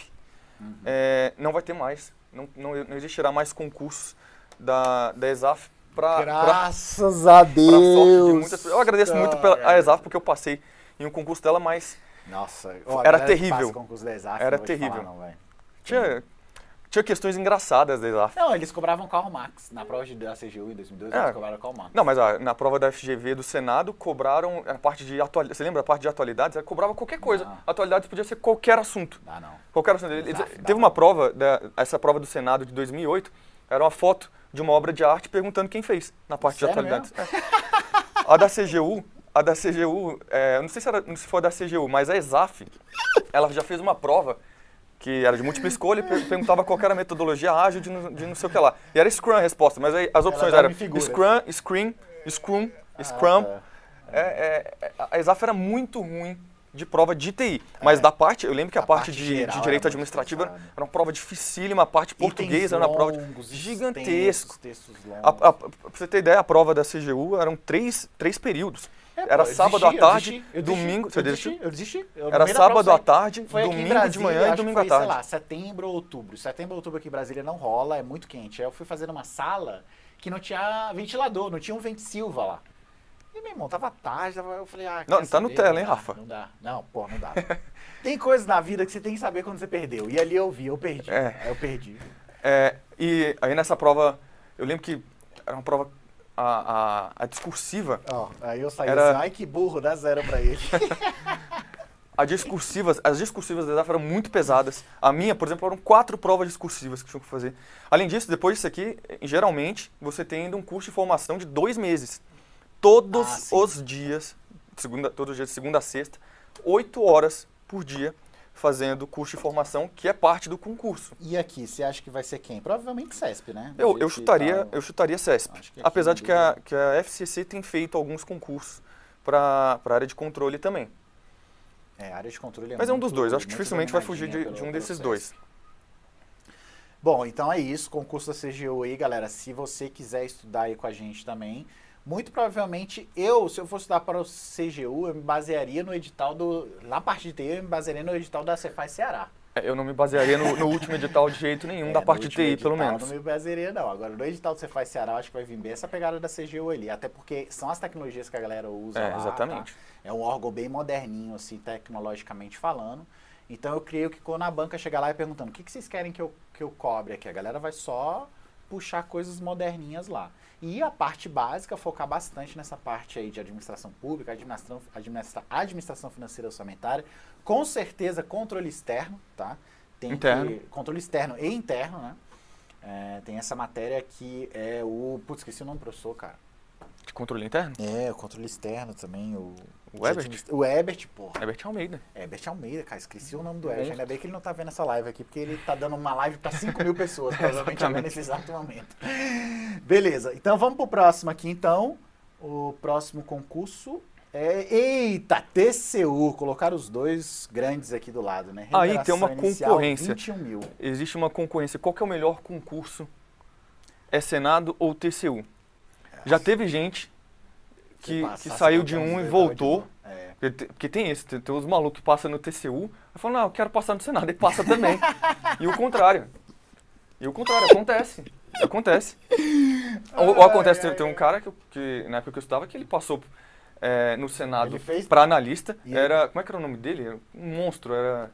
Uhum. é, não vai ter mais, não, não, não existirá mais concursos da, da ESAF para Graças a para sorte de Deus! muitas. Eu agradeço muito pela, a. ESAF porque eu passei em um concurso dela, mas Nossa, a Era terrível. passa concurso da ESAF, Era não vou te falar terrível. não, tinha, tinha questões engraçadas da ESAF. Não, eles cobravam carro Max. Na prova da CGU em 2002, É. eles cobraram carro Max. Não, mas ah, na prova da FGV do Senado cobraram a parte de atualidades. Você lembra a parte de atualidades? Ela cobrava qualquer coisa. Não. Atualidades podia ser qualquer assunto. Dá não. Qualquer assunto. Eles- dá teve uma prova, da, essa prova do Senado de 2008, era uma foto de uma obra de arte perguntando quem fez na parte Sério de atualidades. É. A da CGU, a da CGU, é, não sei se, era, se foi a da CGU, mas a ESAF, ela já fez uma prova que era de múltipla escolha e per- perguntava qual era a metodologia ágil de não, de não sei o que lá. E era Scrum a resposta, mas aí as opções eram. Scrum, Scrum, Scrum, Scrum. tá. É, é, é, a ESAF era muito ruim de prova de TI. Mas É. da parte, eu lembro que a, A parte, parte de, de direito administrativo era, era uma prova dificílima, a parte portuguesa era uma prova longos, gigantesco. textos A, a, pra você ter ideia, a prova da CGU eram três, três períodos. É, pô, era eu sábado desisti, à eu tarde, desisti, eu desisti, domingo. Você eu desistiu? desisti, eu desisti. Eu, Era sábado à tarde, Foi domingo de Brasília, manhã acho e domingo à tarde. sei lá, setembro ou outubro. Setembro ou outubro aqui em Brasília não rola, é muito quente. Aí eu fui fazer numa sala que não tinha ventilador, não tinha um vento Silva lá. E, meu irmão, tava tarde, tava, eu falei, ah, Não, quer tá no tela, Não hein, Rafa? Não dá. Não, pô, não dá. Tem coisas na vida que você tem que saber quando você perdeu. E ali eu vi, eu perdi. É. Aí eu perdi. É, e aí nessa prova, eu lembro que era uma prova, a, a, a discursiva, Ó, aí eu saí Era- assim, ai que burro, dá zero pra ele. a discursiva, as discursivas da ESAF eram muito pesadas. A minha, por exemplo, eram quatro provas discursivas que tinham que fazer. Além disso, depois disso aqui, geralmente, você tem ainda um curso de formação de dois meses. Todos Ah, os dias, segunda, todos os dias, de segunda a sexta, oito horas por dia, fazendo curso de formação, que é parte do concurso. E aqui, você acha que vai ser quem? Provavelmente CESP, né? Do Eu, eu chutaria, tá- eu chutaria CESP. Apesar de que a, que a FCC tem feito alguns concursos para a área de controle também. É, área de controle é Mas é um dos dois. Acho que dificilmente vai fugir de, de um desses dois. Bom, então é isso. Concurso da CGU aí, galera. Se você quiser estudar aí com a gente também, muito provavelmente eu, se eu for estudar para o CGU, eu me basearia no edital do. Na parte de TI, eu me basearia no edital da Cefaz Ceará. É, Eu não me basearia no, no último edital de jeito nenhum É, da parte de TI, pelo edital menos. Não me basearia, não. Agora, no edital do Cefaz Ceará, eu acho que vai vir bem essa pegada da CGU ali. Até porque são as tecnologias que a galera usa É, lá. exatamente. tá? É um órgão bem moderninho, assim, tecnologicamente falando. Então eu creio que quando a banca chegar lá e perguntando o que, que vocês querem que eu, que eu cobre aqui, a galera vai só puxar coisas moderninhas lá. E a parte básica, focar bastante nessa parte aí de administração pública, administração, administra, administração financeira orçamentária, com certeza controle externo, tá? Tem Interno. Que, controle externo e interno, né? É, tem essa matéria que é o. Putz, esqueci o nome do professor, cara. De controle interno? É, o controle externo também, o. O Ebert? O Ebert, porra. Herbert Almeida. Ebert Almeida, cara, esqueci o nome do Ebert. Ainda bem que ele não tá vendo essa live aqui, porque ele tá dando uma live pra 5 mil pessoas, provavelmente agora nesse exato momento. Beleza, então vamos pro próximo aqui, então. O próximo concurso é. Eita, TCU! Colocaram os dois grandes aqui do lado, né? Aí tem uma inicial, concorrência. 21 mil. Existe uma concorrência. Qual que é o melhor concurso? É Senado ou TCU? Já teve gente que, que saiu de um e voltou. É. Porque te- Porque tem esse, tem, tem os malucos que passam no TCU, eu falo, não, eu quero passar no Senado, e passa também. e o contrário. E o contrário, acontece. Acontece. ou, ou acontece, tem, tem um cara que, que na época que eu estudava que ele passou é, no Senado Ele fez- para analista. E Era. Como é que era o nome dele? Era Um monstro, era.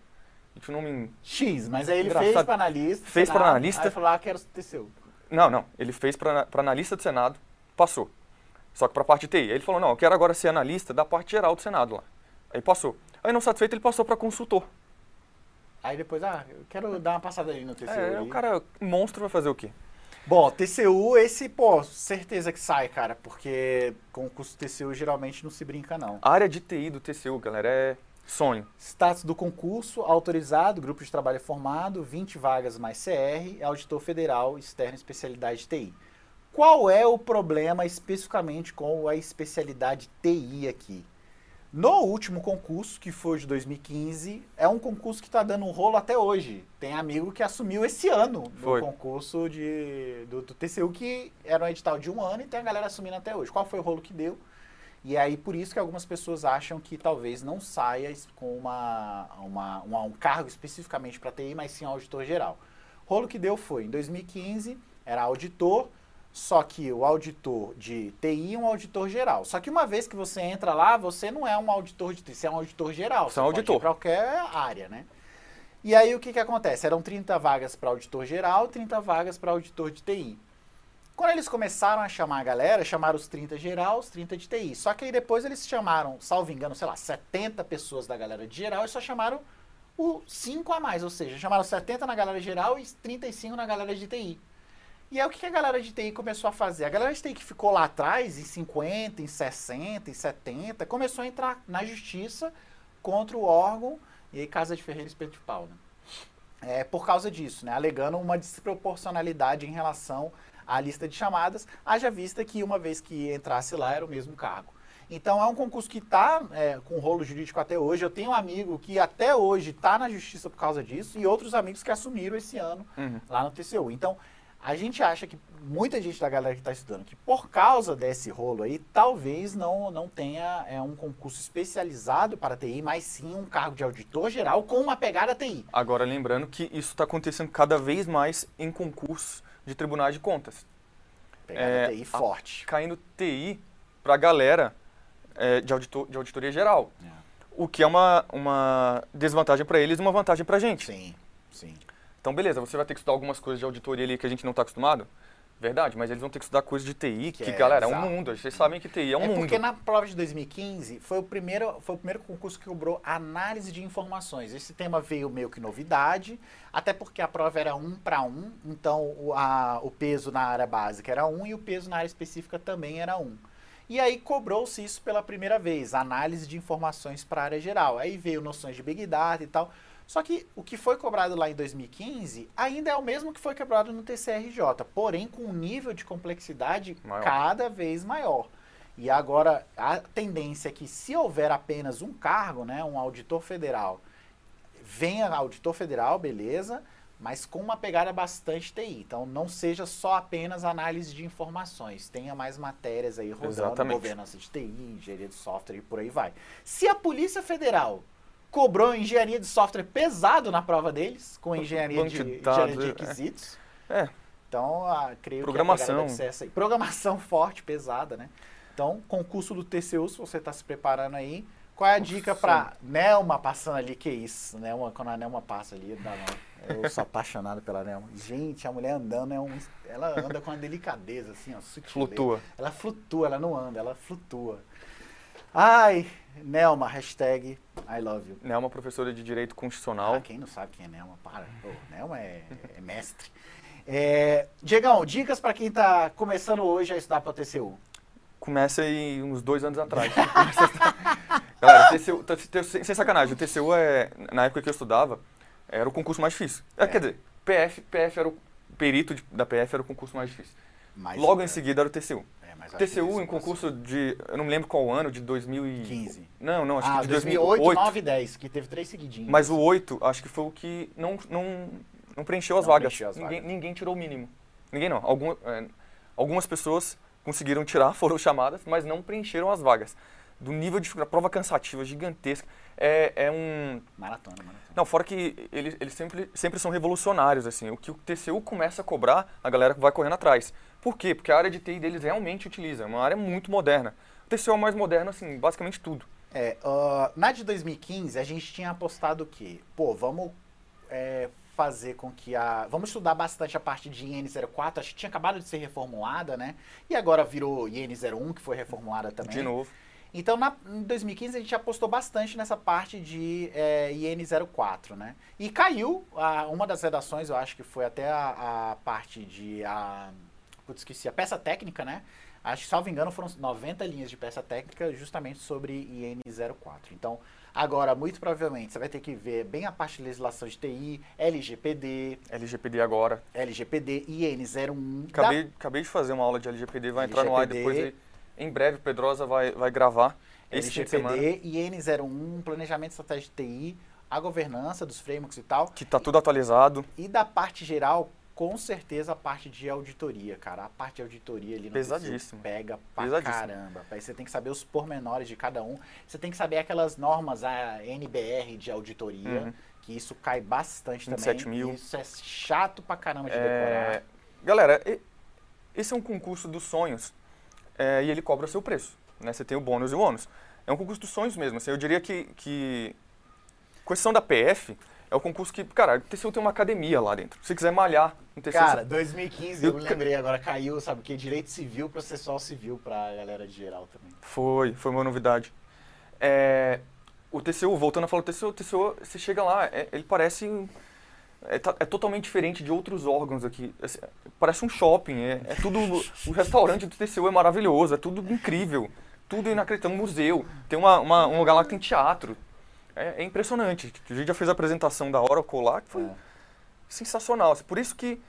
Tinha um nome. X, mas aí ele fez Engraçado. pra analista. Fez pra Senado, analista. Aí falou, ah, quero TCU. Não, não. Ele fez para analista do Senado, passou. Só que para a parte de TI. Aí ele falou, não, eu quero agora ser analista da parte geral do Senado lá. Aí passou. Aí não satisfeito, ele passou para consultor. Aí depois, ah, eu quero dar uma passada ali no TCU. É, o cara monstro vai fazer o quê? Bom, TCU, esse, pô, certeza que sai, cara, porque concurso TCU geralmente não se brinca, não. A área de TI do TCU, galera, é, Sonho. Status do concurso, autorizado, grupo de trabalho formado, 20 vagas mais CR, auditor federal, externo especialidade TI. Qual é o problema especificamente com a especialidade TI aqui? No último concurso, que foi de 2015, é um concurso que está dando um rolo até hoje. Tem amigo que assumiu esse ano no Foi. concurso de, do, do TCU, que era um edital de um ano e tem a galera assumindo até hoje. Qual foi o rolo que deu? E aí, por isso que algumas pessoas acham que talvez não saia com uma, uma, uma- um cargo especificamente para TI, mas sim auditor geral. Rolo que deu foi, em 2015, era auditor, só que o auditor de TI é um auditor geral. Só que uma vez que você entra lá, você não é um auditor de TI, você é um auditor geral. Você é um auditor. para qualquer área, né? E aí o que, que acontece? Eram 30 vagas para auditor geral, 30 vagas para auditor de TI. Quando eles começaram a chamar a galera, chamaram os 30 geral, os 30 de TI. Só que aí depois eles chamaram, salvo engano, sei lá, 70 pessoas da galera de geral e só chamaram o 5 a mais, ou seja, chamaram 70 na galera geral e 35 na galera de TI. E aí o que a galera de TI começou a fazer? A galera de TI que ficou lá atrás, em 50, em 60, em 70, começou a entrar na justiça contra o órgão, e aí Casa de Ferreira Espeto de Pau, né? É, por causa disso, né? Alegando uma desproporcionalidade em relação à lista de chamadas, haja vista que uma vez que entrasse lá era o mesmo cargo. Então é um concurso que está com rolo jurídico até hoje. Eu tenho um amigo que até hoje está na justiça por causa disso e outros amigos que assumiram esse ano Uhum. lá no TCU. Então, a gente acha que muita gente da galera que está estudando que por causa desse rolo aí, talvez não, não tenha é, um concurso especializado para TI, mas sim um cargo de auditor geral com uma pegada TI. Agora, lembrando que isso está acontecendo cada vez mais em concursos de tribunais de contas. Pegada É, TI a- forte. Caindo TI para a galera é, de, auditor, de auditoria geral. O que é uma, uma desvantagem para eles e uma vantagem para a gente. Sim, sim. Então, beleza, você vai ter que estudar algumas coisas de auditoria ali que a gente não está acostumado. Verdade, mas eles vão ter que estudar coisas de TI, que, Que é galera, é um mundo. Vocês sabem que TI é um é mundo. porque na prova de 2015 foi o primeiro, foi o primeiro concurso que cobrou análise de informações. Esse tema veio meio que novidade, até porque a prova era um para um, então o, a- o peso na área básica era um e o peso na área específica também era um. E aí cobrou-se isso pela primeira vez, análise de informações para a área geral. Aí veio noções de Big Data e tal. Só que o que foi cobrado lá em 2015 ainda é o mesmo que foi cobrado no TCRJ, porém com um nível de complexidade Maior. cada vez maior. E agora a tendência é que se houver apenas um cargo, né, um auditor federal, venha auditor federal, beleza, mas com uma pegada bastante TI. Então não seja só apenas análise de informações, tenha mais matérias aí rodando, Exatamente. governança de TI, engenharia de software e por aí vai. Se a Polícia Federal cobrou engenharia de software pesado na prova deles, com engenharia de, de engenharia de dados, é. requisitos, É, então, ah, creio Programação. que a aí. Programação forte, pesada, né? Então, concurso do TCU, se você está se preparando aí, qual é a dica para Nelma passando ali? Que isso, Nelma, quando a Nelma passa ali, dá não. Eu sou apaixonado pela Nelma. Gente, a mulher andando é um. Ela anda com uma delicadeza, assim, ó, sutileza. flutua. Ela flutua, ela não anda, ela flutua. Ai, Nelma, hashtag I love you. Uma professora de direito constitucional. Ah, quem não sabe quem é Nelma, para. Nelma é, é mestre. É, Diegão, dicas para quem está começando hoje a estudar para o TCU. Começa aí uns dois anos atrás. Galera, TCU, t- t- sem sacanagem, o TCU é, na época que eu estudava, era o concurso mais difícil. É, É. Quer dizer, PF, PF era o perito de- da PF era o concurso mais difícil. Mas, Logo em seguida era o TCU. Mas TCU em concurso de, eu não me lembro qual ano, de 2015. 15. Não, não, acho Ah, que de 2008, 2008. 9 e 10, que teve três seguidinhos. Mas o 8, acho que foi o que não, não, não preencheu as Não vagas. preencheu as ninguém, vagas. ninguém tirou o mínimo. Ninguém não. Algum, é, algumas pessoas conseguiram tirar, foram chamadas, mas não preencheram as vagas. Do nível de dificuldade, prova cansativa, gigantesca. É, é um. Maratona, maratona. Não, fora que eles, eles sempre, sempre são revolucionários, assim. O que o TCU começa a cobrar, a galera vai correndo atrás. Por quê? Porque a área de TI deles realmente utiliza. É uma área muito moderna. O TCU é mais moderno, assim, basicamente tudo. É, ah, na de 2015, a gente tinha apostado o quê? Pô, vamos é, fazer com que a. Vamos estudar bastante a parte de IN04, acho que tinha acabado de ser reformulada, né? E agora virou IN01, que foi reformulada também. De novo. Então, na, em 2015, a gente apostou bastante nessa parte de é, IN04, né? E caiu a- uma das redações, eu acho que foi até a, a parte de. A, putz, esqueci, a peça técnica, né? Acho que, salvo engano, foram 90 linhas de peça técnica justamente sobre IN04. Então, Agora, muito provavelmente, você vai ter que ver bem a parte de legislação de TI, LGPD, LGPD agora. LGPD, IN01. Acabei, acabei de fazer uma aula de LGPD, vai entrar no ar LGPD. depois. Em breve, Pedrosa vai, vai gravar. LGPD, IN01, planejamento estratégico de TI, a governança dos frameworks e tal. Que tá tudo atualizado. E da parte geral, com certeza a parte de auditoria, cara. A parte de auditoria ali no Pesadíssimo. Pega pra Pesadíssimo. caramba. Aí você tem que saber os pormenores de cada um. Você tem que saber aquelas normas, a NBR de auditoria, Uhum. que isso cai bastante 27 também. mil. Isso é chato pra caramba de É, decorar. galera, esse é um concurso dos sonhos é, e ele cobra seu preço. Né? Você tem o bônus e o ônus. É um concurso dos sonhos mesmo. Assim, eu diria que, que, exceção da PF, é o concurso que, cara, o TCU tem uma academia lá dentro. Se você quiser malhar no TCU, Cara, 2015, eu Eu me lembrei agora, caiu, sabe o que? Direito civil, processual civil pra galera de geral também. Foi, foi uma novidade. É, o TCU, voltando a falar do TCU, o TCU, você chega lá, é- ele parece. É, é totalmente diferente de outros órgãos aqui. Assim, parece um shopping, é, é tudo. O restaurante do TCU é maravilhoso, é tudo incrível. Tudo inacreditável. Um museu, tem uma, uma- um lugar lá que tem teatro. É, é impressionante. A gente já fez a apresentação da Oracle lá, que foi É. sensacional. Assim, Por isso que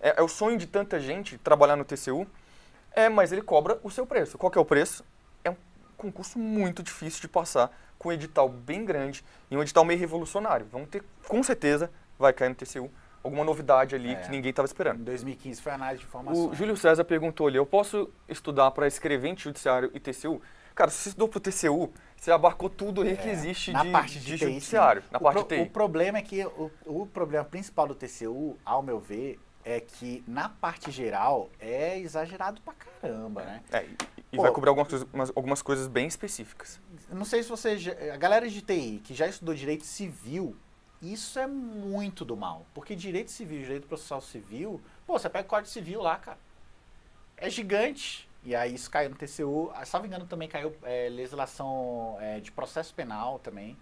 é, é o sonho de tanta gente trabalhar no TCU. É, mas ele cobra o seu preço. Qual que é o preço? É um concurso muito difícil de passar, com um edital bem grande e um edital meio revolucionário. Vamos ter, com certeza, vai cair no TCU alguma novidade ali É. que ninguém estava esperando. Em 2015 foi análise de informações. O Júlio César perguntou ali, eu posso estudar para escrevente judiciário e TCU? Cara, se você estudou para o TCU, você abarcou tudo aí que É, existe na de, parte de, de TI, sim. judiciário, na o parte pro- TI. O problema é que o, o problema principal do TCU, ao meu ver, é que na parte geral é exagerado pra caramba, né? É, e Pô. vai cobrir algumas coisas, umas- algumas coisas bem específicas. Não sei se você. já- A galera de TI que já estudou direito civil, isso é muito do mal. Porque direito civil, direito processual civil, pô, você pega o código civil lá, cara. É gigante. E aí isso caiu no TCU. Ah, Salvo engano, também caiu é, legislação é, de processo penal também.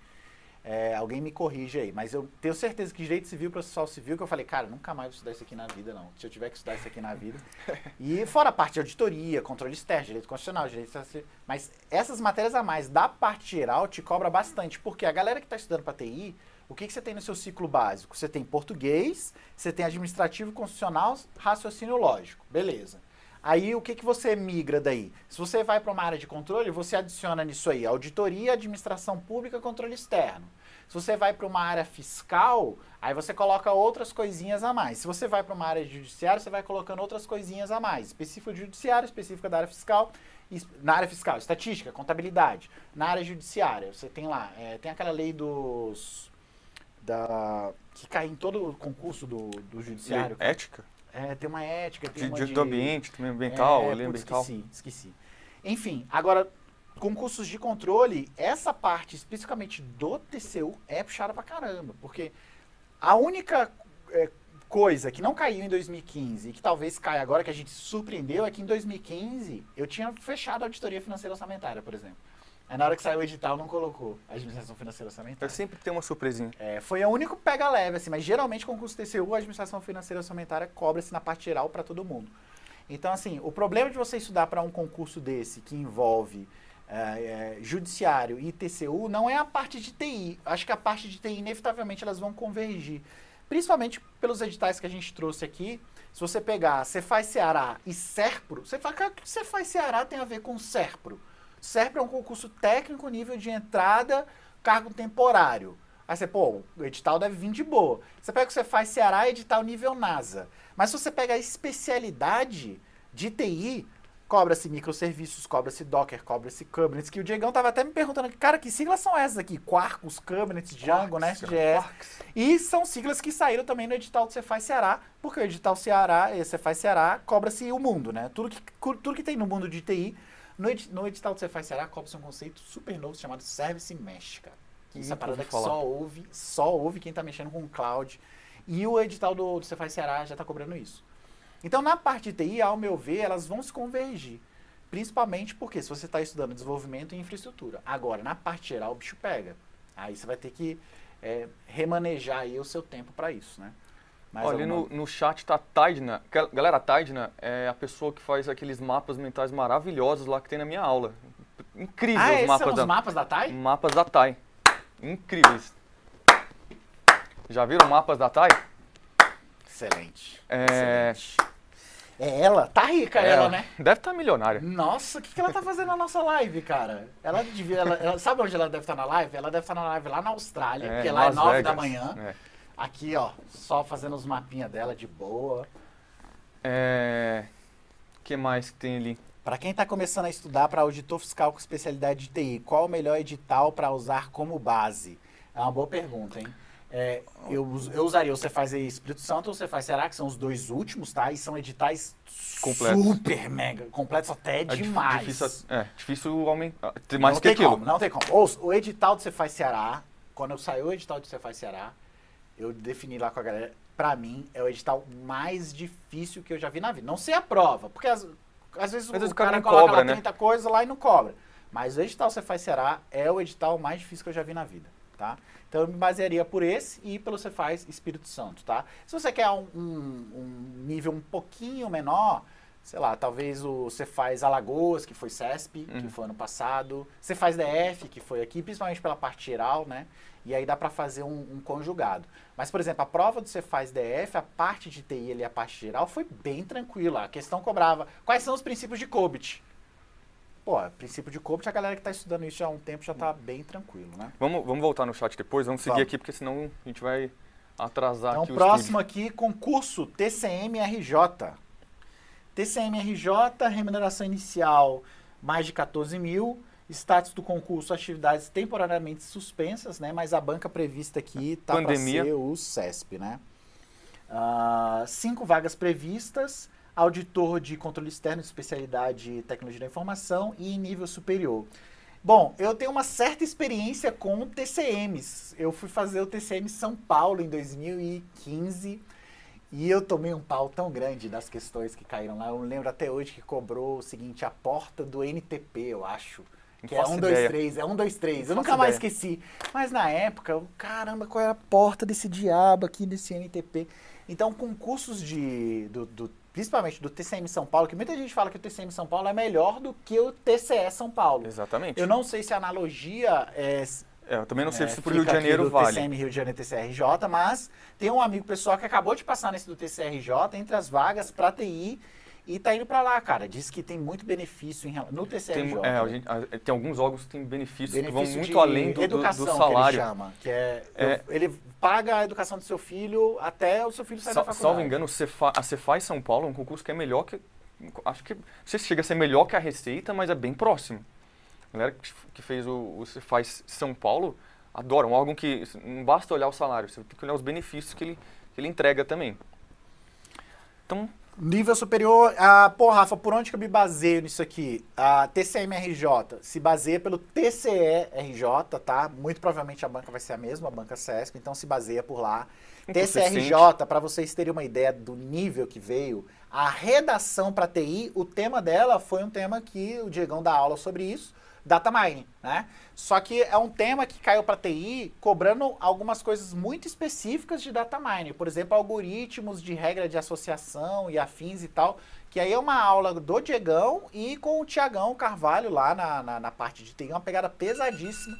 É, alguém me corrige aí, mas eu tenho certeza que direito civil, processual civil, que eu falei, cara, nunca mais vou estudar isso aqui na vida, não. Se eu tiver que estudar isso aqui na vida. E fora a parte de auditoria, controle externo, direito constitucional, direito. Mas essas matérias a mais da parte geral te cobra bastante, porque a galera que está estudando para TI, o que, que você tem no seu ciclo básico? Você tem português, você tem administrativo, constitucional, raciocínio lógico, beleza. Aí o que, que você migra daí? Se você vai para uma área de controle, você adiciona nisso aí auditoria, administração pública, controle externo. Se você vai para uma área fiscal, aí você coloca outras coisinhas a mais. Se você vai para uma área de judiciário, você vai colocando outras coisinhas a mais. Específica de judiciário, específica da área fiscal. Na área fiscal, estatística, contabilidade. Na área judiciária, você tem lá, é, tem aquela lei dos. Da, que cai em todo o concurso do, do judiciário. E ética? É, tem uma ética, tem De, uma de, do ambiente, também ambiental, é, putz, ambiental. Esqueci, esqueci. Enfim, agora, concursos de controle, essa parte especificamente do TCU é puxada pra caramba, porque a única é, coisa que não caiu em 2015 e que talvez caia agora, que a gente se surpreendeu, é que em 2015 eu tinha fechado a auditoria financeira orçamentária, por exemplo. Aí na hora que saiu o edital não colocou a administração financeira Eu orçamentária. sempre tenho uma surpresinha. É, foi o único pega leve, assim, mas geralmente concurso TCU, a administração financeira orçamentária cobra-se na parte geral para todo mundo. Então, assim, o problema de você estudar para um concurso desse que envolve é, é, judiciário e TCU não é a parte de TI. Acho que a parte de TI, inevitavelmente, elas vão convergir. Principalmente pelos editais que a gente trouxe aqui. Se você pegar Cefaz Ceará e Serpro, você fala, cara, o que Cefaz Ceará tem a ver com Serpro? Serpro é um concurso técnico, nível de entrada, cargo temporário. Aí você, pô, o edital deve vir de boa. Você pega o que você faz Ceará, edital nível NASA. Mas se você pega a especialidade de TI, cobra-se microserviços, cobra-se Docker, cobra-se Kubernetes, que o Diegão tava até me perguntando, cara, que siglas são essas aqui? Quarkus, Kubernetes, Django, NestJS. Quarks. E são siglas que saíram também no edital do Cefaz Ceará, porque o edital Ceará, eh, Cefaz Ceará, cobra-se o mundo, né? Tudo que, tudo que tem no mundo de TI, no, edi- no edital do Cefaz Ceará, cobra-se um conceito super novo chamado Service Mesh, cara. Que Essa parada que só ouve, só ouve quem tá mexendo com cloud. E o edital do, do Cefaz Ceará já tá cobrando isso. Então, na parte de TI, ao meu ver, elas vão se convergir. Principalmente porque se você está estudando desenvolvimento e infraestrutura. Agora, na parte geral, o bicho pega. Aí você vai ter que é, remanejar aí o seu tempo para isso, né? Mais Olha, ali alguma- no, no chat tá a Taidna. Gal- Galera, a Taidna é a pessoa que faz aqueles mapas mentais maravilhosos lá que tem na minha aula. Incrível Ah, os mapas são da os mapas da TAI? mapas da Tai. incríveis. Já viram mapas da TAI? Excelente. É, Excelente. É ela? Tá rica ela, né? Deve estar milionária. Nossa, o que, que ela tá fazendo na nossa live, cara? Ela devia. Ela, ela- sabe onde ela deve estar na live? Ela deve estar na live lá na Austrália, É, porque lá é 9 da manhã. É. Aqui, ó, só fazendo os mapinhas dela de boa. É, que mais que tem ali? Para quem está começando a estudar para auditor fiscal com especialidade de TI, qual o melhor edital para usar como base? É uma boa pergunta, hein? É, eu, eu usaria o Cefaz e Espírito Santo ou o Cefaz Será, que são os dois últimos, tá? E são editais Completos. super mega, completos até É demais. Difícil, é, difícil aumentar. Mais não que tem aquilo. como, não tem como. Ou, o edital do Cefaz Ceará, quando eu saiu o edital do Cefaz Ceará, eu defini lá com a galera, pra mim, é o edital mais difícil que eu já vi na vida. Não sei a prova, porque às, às vezes, o cara cara não coloca cobra, lá né? 30 coisas lá e não cobra. Mas o edital Cefaz Ceará é o edital mais difícil que eu já vi na vida, tá? Então eu me basearia por esse e pelo Cefaz Espírito Santo, tá? Se você quer um, um- um nível um pouquinho menor, sei lá, talvez o Cefaz Alagoas, que foi CESP, que Uhum. foi ano passado, Cefaz DF, que foi aqui, principalmente pela parte geral, né? E aí dá para fazer um, um conjugado. Mas, por exemplo, a prova do Cefaz DF, a parte de TI ali, a parte geral, foi bem tranquila. A questão cobrava quais são os princípios de COBIT. Pô, princípio de COBIT, a galera que está estudando isso já há um tempo já está bem tranquilo, né? Vamos, vamos voltar no chat depois, vamos seguir Vamos. aqui, porque senão a gente vai atrasar Então, aqui o próximo aqui, concurso TCM-RJ. TCM-RJ, remuneração inicial mais de 14 mil. Status do concurso, atividades temporariamente suspensas, né? Mas a banca prevista aqui tá para ser o CESP, né? Ah, cinco vagas previstas, auditor de controle externo, especialidade tecnologia da informação e nível superior. Bom, eu tenho uma certa experiência com TCMs. Eu fui fazer o TCM São Paulo em 2015 e eu tomei um pau tão grande das questões que caíram lá. Eu lembro até hoje que cobrou o seguinte, a porta do NTP, eu acho. Que é faço 1, 2, ideia. 3, é 1, 2, 3. Eu nunca mais ideia. esqueci. Mas na época, eu, caramba, qual era a porta desse diabo aqui, desse NTP? Então, concursos de. Do, do- principalmente do TCM São Paulo, que muita gente fala que o TCM São Paulo é melhor do que o TCE São Paulo. Exatamente. Eu não sei se a analogia é. É, eu também não sei é, se pro Rio de Janeiro do vale. TCM Rio de Janeiro e TCRJ, mas tem um amigo pessoal que acabou de passar nesse do TCRJ entre as vagas para TI e tá indo para lá, cara. Diz que tem muito benefício em, no TCRJ. Tem, é, a gente- a- tem alguns órgãos que têm benefícios que vão Benefício muito além do, do- do educação, salário. Que ele chama, que é, É. eu- ele paga a educação do seu filho até o seu filho sair da Sa- faculdade. Salvo engano, Cefa- a Cefaz São Paulo é um concurso que é melhor que. Acho que. Não sei se chega a ser melhor que a Receita, mas é bem próximo. A galera que, que fez o, o Cefaz São Paulo adora. Um órgão que não basta olhar o salário, você tem que olhar os benefícios que ele, que ele entrega também. Então, Nível superior, ah, pô, Rafa, por onde que eu me baseio nisso aqui? A TCMRJ se baseia pelo TCERJ, tá? Muito provavelmente a banca vai ser a mesma, a banca CESP, então se baseia por lá. Concurso TCRJ, para vocês terem uma ideia do nível que veio, a redação para TI, o tema dela foi um tema que o Diegão dá aula sobre isso, data mining, né? Só que é um tema que caiu para TI cobrando algumas coisas muito específicas de data mining, por exemplo, algoritmos de regra de associação e afins e tal, que aí é uma aula do Diegão e com o Tiagão Carvalho lá na, na, na parte de TI, uma pegada pesadíssima.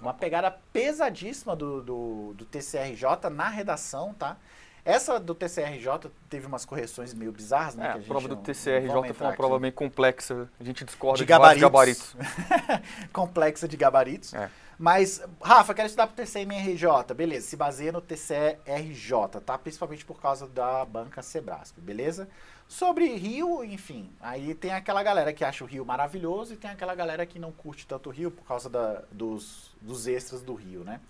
Uma pegada pesadíssima do, do, do TCRJ na redação, tá? Essa do TCRJ teve umas correções meio bizarras, né? é, a gente prova do TCRJ foi uma prova aqui. bem complexa. A gente discorda De de, gabaritos. gabaritos. complexa de gabaritos. É. Mas, Rafa, quero estudar pro TCMRJ. Beleza, se baseia no TCRJ, tá? Principalmente por causa da banca Sebrasp, beleza? Sobre Rio, enfim, aí tem aquela galera que acha o Rio maravilhoso e tem aquela galera que não curte tanto o Rio por causa da- dos, dos extras do Rio, né?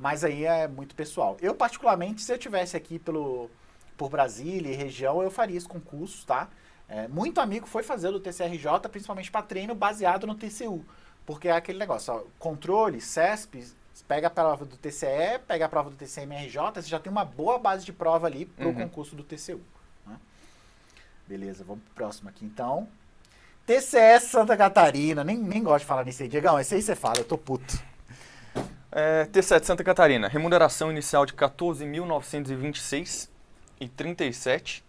Mas aí é muito pessoal. Eu, particularmente, se eu tivesse aqui pelo, por Brasília e região, eu faria esse concurso, tá? É, muito amigo foi fazer o do TCRJ, principalmente para treino baseado no TCU. Porque é aquele negócio, ó, controle, CESP, pega a prova do TCE, pega a prova do TCMRJ, você já tem uma boa base de prova ali pro Uhum. concurso do TCU. né? Beleza, vamos pro próximo aqui então. TCE Santa Catarina, nem, nem gosto de falar nisso aí, Diegão, esse aí você fala, eu tô puto. É, T7 Santa Catarina, remuneração inicial de 14.926 e 37.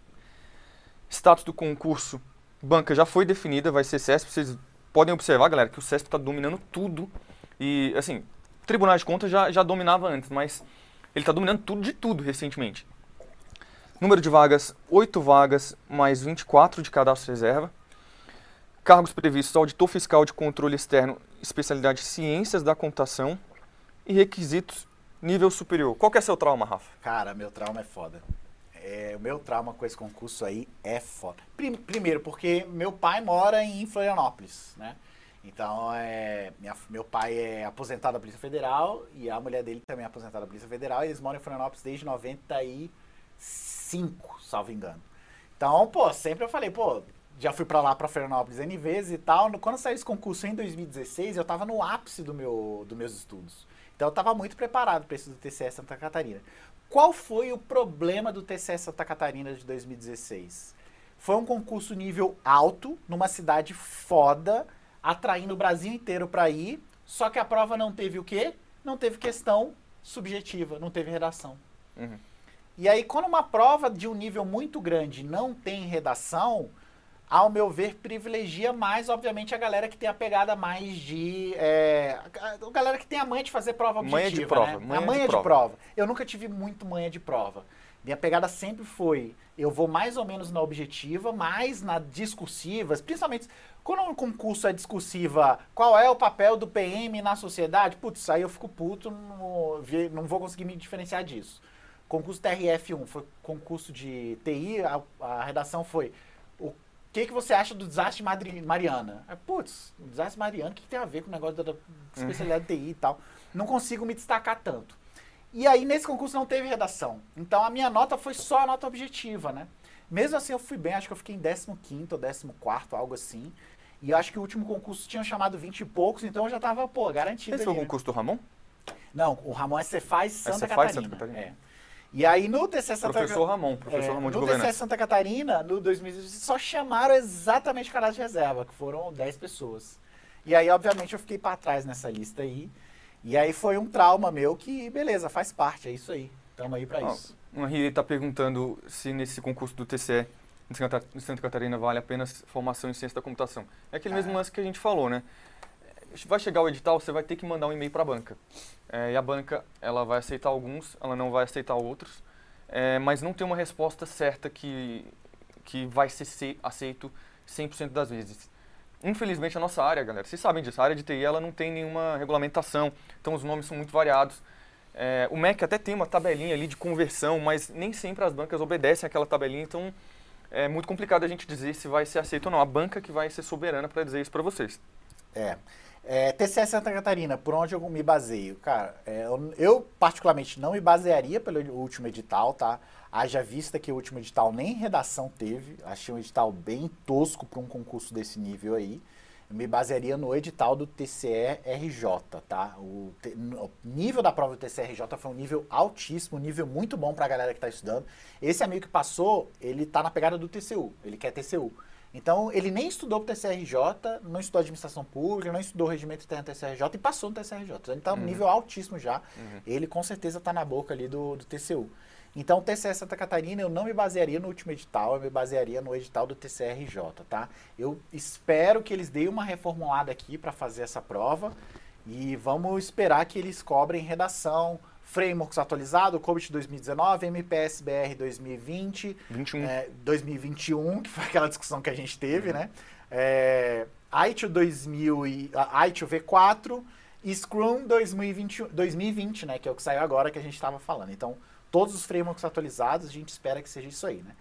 Status do concurso, banca já foi definida, vai ser CESP. Vocês podem observar, galera, que o CESP está dominando tudo. E, assim, Tribunal de Contas já, já dominava antes, mas ele está dominando tudo de tudo recentemente. Número de vagas, 8 vagas, mais 24 de cadastro reserva. Cargos previstos, auditor fiscal de controle externo, especialidade ciências da computação. E requisitos, nível superior. Qual que é seu trauma, Rafa? Cara, meu trauma é foda. É, o meu trauma com esse concurso aí é foda. Prim- Primeiro, porque meu pai mora em Florianópolis, né? Então, é, minha- meu pai é aposentado da Polícia Federal e a mulher dele também é aposentada da Polícia Federal. E eles moram em Florianópolis desde 95, salvo engano. Então, pô, sempre eu falei, pô, já fui pra lá, pra Florianópolis N vezes e tal. Quando saiu esse concurso em 2016, eu tava no ápice do meu, dos meus estudos. Então, eu tava muito preparado para esse do TCE Santa Catarina. Qual foi o problema do TCE Santa Catarina de 2016? Foi um concurso nível alto, numa cidade foda, atraindo o Brasil inteiro para ir, só que a prova não teve o quê? Não teve questão subjetiva, não teve redação. Uhum. E aí, quando uma prova de um nível muito grande não tem redação, ao meu ver, privilegia mais, obviamente, a galera que tem a pegada mais de. É, a galera que tem a manha de fazer prova objetiva. Manha de prova, né? manha a de manha de, prova. prova. Eu nunca tive muito manha de prova. Minha pegada sempre foi: eu vou mais ou menos na objetiva, mais na discursiva, principalmente quando um concurso é discursiva, qual é o papel do PM na sociedade? Putz, aí eu fico puto, não, não vou conseguir me diferenciar disso. Concurso TRF1 foi concurso de TI, a, a redação foi que, que você acha do desastre Madri- Mariana? Aí, Putz, o desastre Mariana, o que, que tem a ver com o negócio da, da especialidade de TI e tal? Não consigo me destacar tanto. E aí, nesse concurso não teve redação. Então, a minha nota foi só a nota objetiva, né? Mesmo assim, eu fui bem, acho que eu fiquei em 15º ou 14º, algo assim. E eu acho que o último concurso tinha chamado 20 e poucos, então eu já tava, pô, garantido Esse foi o ali, né? concurso do Ramon? Não, o Ramon é Cefaz Santa, Cefaz Catarina. Santa Catarina. É. E aí, no TC Santa Professor Ramon, professor é, Ramon de no governança. TCE Santa Catarina, no 2016, só chamaram exatamente o cadastro de reserva, que foram 10 pessoas. E aí, obviamente, eu fiquei pra trás nessa lista aí. E aí foi um trauma meu que, beleza, faz parte, é isso aí. Tamo aí pra Ó, isso. O Henri está perguntando se nesse concurso do TCE em Santa, Catarina vale apenas formação em ciência da computação. É aquele mesmo Ah. lance que a gente falou, né? Vai chegar o edital, você vai ter que mandar um e-mail para a banca. É, e a banca, ela vai aceitar alguns, ela não vai aceitar outros, é, mas não tem uma resposta certa que, que vai ser se- aceito 100% das vezes. Infelizmente, a nossa área, galera, vocês sabem disso, a área de TI ela não tem nenhuma regulamentação, então os nomes são muito variados. É, o MEC até tem uma tabelinha ali de conversão, mas nem sempre as bancas obedecem àquela tabelinha, então é muito complicado a gente dizer se vai ser aceito ou não. A banca que vai ser soberana para dizer isso para vocês. É. É, TCE Santa Catarina, por onde eu me baseio? Cara, é, eu, eu particularmente não me basearia pelo último edital, tá? Haja vista que o último edital nem redação teve. Achei um edital bem tosco para um concurso desse nível aí. Eu me basearia no edital do TCE RJ, tá? O, te- o nível da prova do TCE RJ foi um nível altíssimo, um nível muito bom para a galera que está estudando. Esse amigo que passou, ele tá na pegada do TCU, ele quer TCU. Então, ele nem estudou pro TCRJ, não estudou administração pública, não estudou regimento interno do TCRJ e passou no TCRJ. Então, ele está Uhum. nível altíssimo já. Uhum. Ele com certeza está na boca ali do, do TCU. Então, o TCE Santa Catarina, eu não me basearia no último edital, eu me basearia no edital do TCRJ, tá? Eu espero que eles deem uma reformulada aqui para fazer essa prova e vamos esperar que eles cobrem redação, frameworks atualizado, COBIT 2019, MPSBR 2020, 21. é, 2021, que foi aquela discussão que a gente teve, né? É, ITIL 2000 e, ITIL V4 e Scrum 2020, 2020, né? Que é o que saiu agora que a gente estava falando. Então, todos os frameworks atualizados, a gente espera que seja isso aí, né?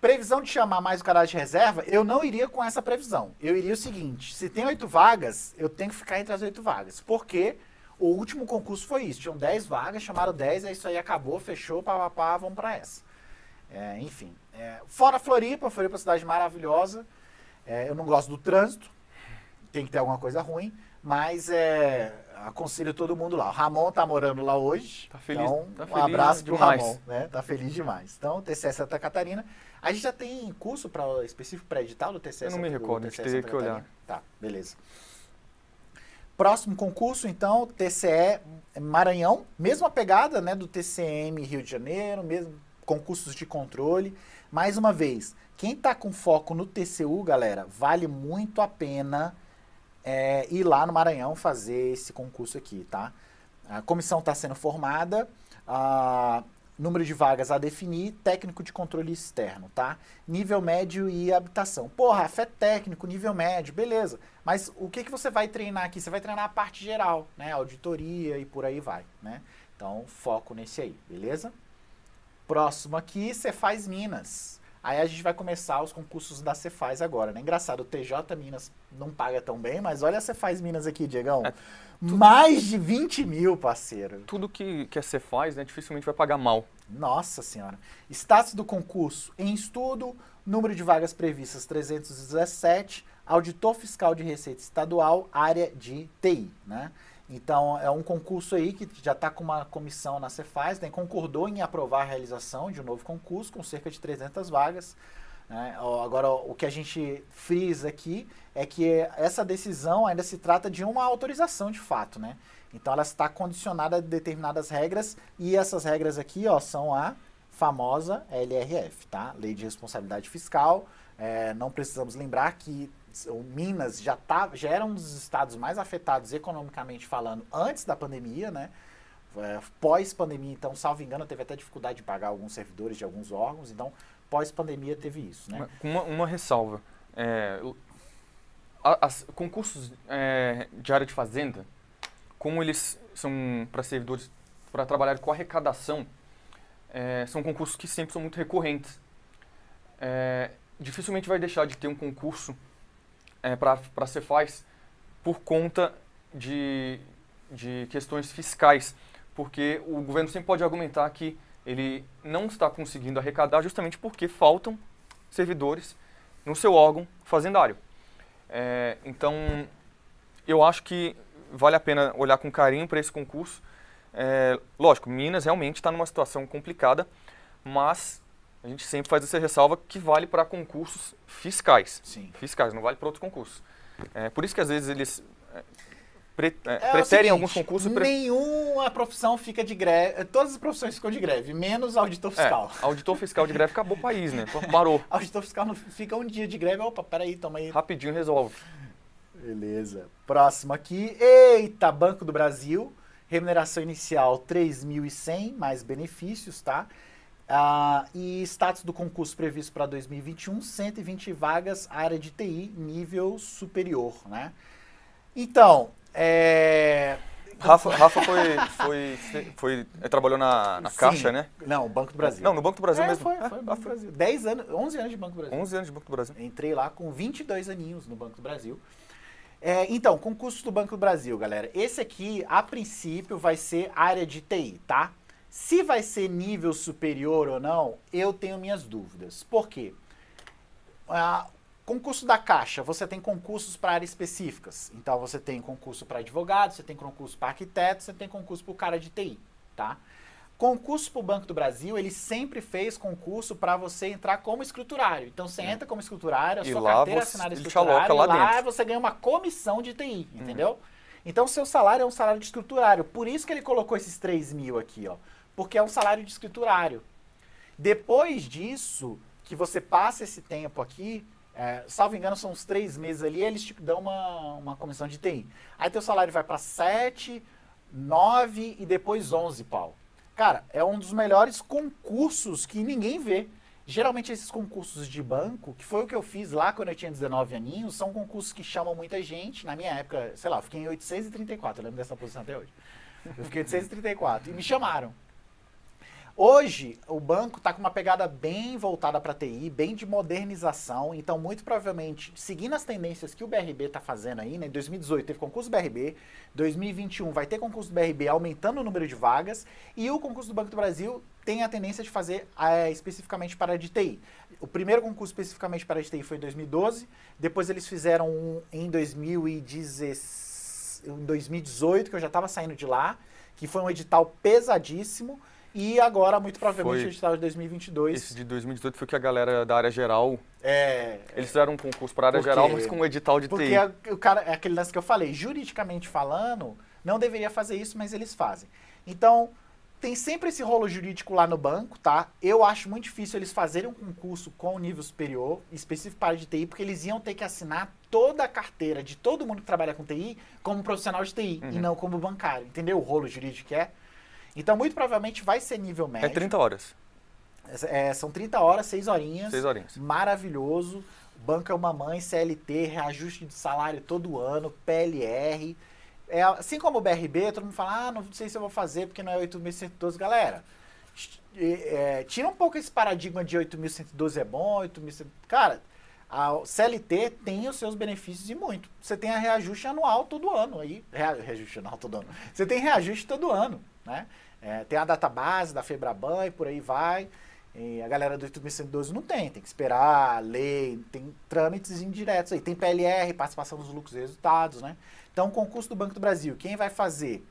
Previsão de chamar mais o cadastro de reserva, eu não iria com essa previsão. Eu iria o seguinte, se tem oito vagas, eu tenho que ficar entre as oito vagas. Porque o último concurso foi isso. Tinham 10 vagas, chamaram 10, é isso aí, acabou, fechou, papapá, vamos para essa. É, enfim. é, fora Floripa, Floripa é uma cidade maravilhosa. É, eu não gosto do trânsito, tem que ter alguma coisa ruim, mas é, aconselho todo mundo lá. O Ramon tá morando lá hoje. Tá feliz- então, tá um feliz abraço pro demais. Ramon, né? Tá feliz demais. Então, TCE Santa Catarina. A gente já tem curso para específico para edital do TCE Eu não me recordo, a gente teria que olhar. Tá, beleza. Próximo concurso, então, TCE Maranhão, mesma pegada né, do TCM Rio de Janeiro, mesmo concursos de controle. Mais uma vez, quem está com foco no TCU, galera, vale muito a pena é, ir lá no Maranhão fazer esse concurso aqui, tá? A comissão está sendo formada, a número de vagas a definir, técnico de controle externo, tá? Nível médio e habitação. Porra, Rafa, é técnico, nível médio, beleza. Mas o que, que você vai treinar aqui? Você vai treinar a parte geral, né? Auditoria e por aí vai, né? Então, foco nesse aí, beleza? Próximo aqui, Cefaz Minas. Aí a gente vai começar os concursos da Cefaz agora, né? Engraçado, o TJ Minas não paga tão bem, mas olha a Cefaz Minas aqui, Diegão. É, tudo, Mais de 20 mil, parceiro. Tudo que, que a Cefaz, né, dificilmente vai pagar mal. Nossa senhora. Status do concurso em estudo, número de vagas previstas 317, auditor fiscal de receita estadual, área de TI, né? Então, é um concurso aí que já está com uma comissão na Cefaz, né, concordou em aprovar a realização de um novo concurso com cerca de 300 vagas. Né? Agora, o que a gente frisa aqui é que essa decisão ainda se trata de uma autorização de fato, né? Então, ela está condicionada a determinadas regras e essas regras aqui, ó, são a famosa LRF, tá? Lei de Responsabilidade Fiscal. É, não precisamos lembrar que o Minas já, tá, já era um dos estados mais afetados economicamente falando antes da pandemia, né? É, pós-pandemia, então, salvo engano, teve até dificuldade de pagar alguns servidores de alguns órgãos, então, pós-pandemia teve isso, né? Uma, uma ressalva. É, as, concursos é, de área de fazenda, como eles são para servidores, para trabalhar com arrecadação, é, são concursos que sempre são muito recorrentes. É, dificilmente vai deixar de ter um concurso é, para a Cefaz por conta de, de questões fiscais, porque o governo sempre pode argumentar que ele não está conseguindo arrecadar justamente porque faltam servidores no seu órgão fazendário. É, então, eu acho que vale a pena olhar com carinho para esse concurso. É, lógico, Minas realmente está numa situação complicada, mas a gente sempre faz essa ressalva que vale para concursos fiscais. Sim. Fiscais, não vale para outros concursos. É, por isso que às vezes eles é, pre, é, é preterem seguinte, alguns concursos. Pre... Nenhuma profissão fica de greve. Todas as profissões ficam de greve, menos auditor fiscal. É, auditor fiscal de greve acabou o país, né? Parou. auditor fiscal não fica um dia de greve. Opa, peraí, toma aí. Rapidinho resolve. Beleza. Próximo aqui. Eita, Banco do Brasil. Remuneração inicial 3.100, mais benefícios, tá? Uh, e status do concurso previsto para 2021, 120 vagas, área de TI, nível superior, né? Então, é... Rafa, Rafa foi, foi, foi, foi trabalhou na, na Caixa, né? Não, Banco do Brasil. Não, no Banco do Brasil é, mesmo. Foi, foi, Banco do Brasil. 10 anos, 11 anos de Banco do Brasil. 11 anos de Banco do Brasil. Entrei lá com 22 aninhos no Banco do Brasil. É, então, concurso do Banco do Brasil, galera. Esse aqui, a princípio, vai ser área de TI, tá? Se vai ser nível superior ou não, eu tenho minhas dúvidas. Por quê? Ah, concurso da Caixa, você tem concursos para áreas específicas. Então, você tem concurso para advogado, você tem concurso para arquiteto, você tem concurso para o cara de TI, tá? Concurso para o Banco do Brasil, ele sempre fez concurso para você entrar como escriturário. Então, você é. entra como escriturário, a e sua carteira você, assinada escriturário, lá, lá dentro. você ganha uma comissão de TI, uhum. entendeu? Então, seu salário é um salário de escriturário. Por isso que ele colocou esses 3 mil aqui, ó porque é um salário de escriturário. Depois disso, que você passa esse tempo aqui, é, salvo engano, são uns três meses ali, eles te dão uma, uma comissão de TI. Aí teu salário vai para 7, 9 e depois 11 pau. Cara, é um dos melhores concursos que ninguém vê. Geralmente esses concursos de banco, que foi o que eu fiz lá quando eu tinha 19 aninhos, são concursos que chamam muita gente. Na minha época, sei lá, eu fiquei em 834, eu lembro dessa posição até hoje. Eu fiquei em 834 e me chamaram. Hoje, o banco está com uma pegada bem voltada para TI, bem de modernização. Então, muito provavelmente, seguindo as tendências que o BRB está fazendo aí, né? Em 2018 teve concurso do BRB, 2021 vai ter concurso do BRB aumentando o número de vagas, e o concurso do Banco do Brasil tem a tendência de fazer é, especificamente para a de TI. O primeiro concurso especificamente para a de TI foi em 2012, depois eles fizeram um em 2018, que eu já estava saindo de lá, que foi um edital pesadíssimo. E agora, muito provavelmente, foi, a está em 2022. Esse de 2018 foi que a galera da área geral. É. Eles fizeram um concurso para a área porque, geral, mas com um edital de porque TI. Porque o cara, é aquele lance que eu falei, juridicamente falando, não deveria fazer isso, mas eles fazem. Então, tem sempre esse rolo jurídico lá no banco, tá? Eu acho muito difícil eles fazerem um concurso com nível superior, específico para a de TI, porque eles iam ter que assinar toda a carteira de todo mundo que trabalha com TI como profissional de TI Uhum. e não como bancário. Entendeu o rolo jurídico que é? Então, muito provavelmente vai ser nível médio. É 30 horas, É, são 30 horas, 6 horinhas. 6 horinhas. Maravilhoso. O banco é uma mãe, CLT, reajuste de salário todo ano, PLR. É, assim como o BRB, todo mundo fala, ah, não sei se eu vou fazer porque não é 8.112. Galera, é, tira um pouco esse paradigma de 8.112 é bom, 8.112... Cara, a CLT tem os seus benefícios e muito. Você tem a reajuste anual todo ano aí. Rea, reajuste anual todo ano. Você tem reajuste todo ano, né? É, tem a database da Febraban e por aí vai. E a galera do 8.112 não tem, tem que esperar, lei, tem trâmites indiretos aí. Tem PLR, participação dos lucros e resultados, né? Então, concurso do Banco do Brasil, quem vai fazer?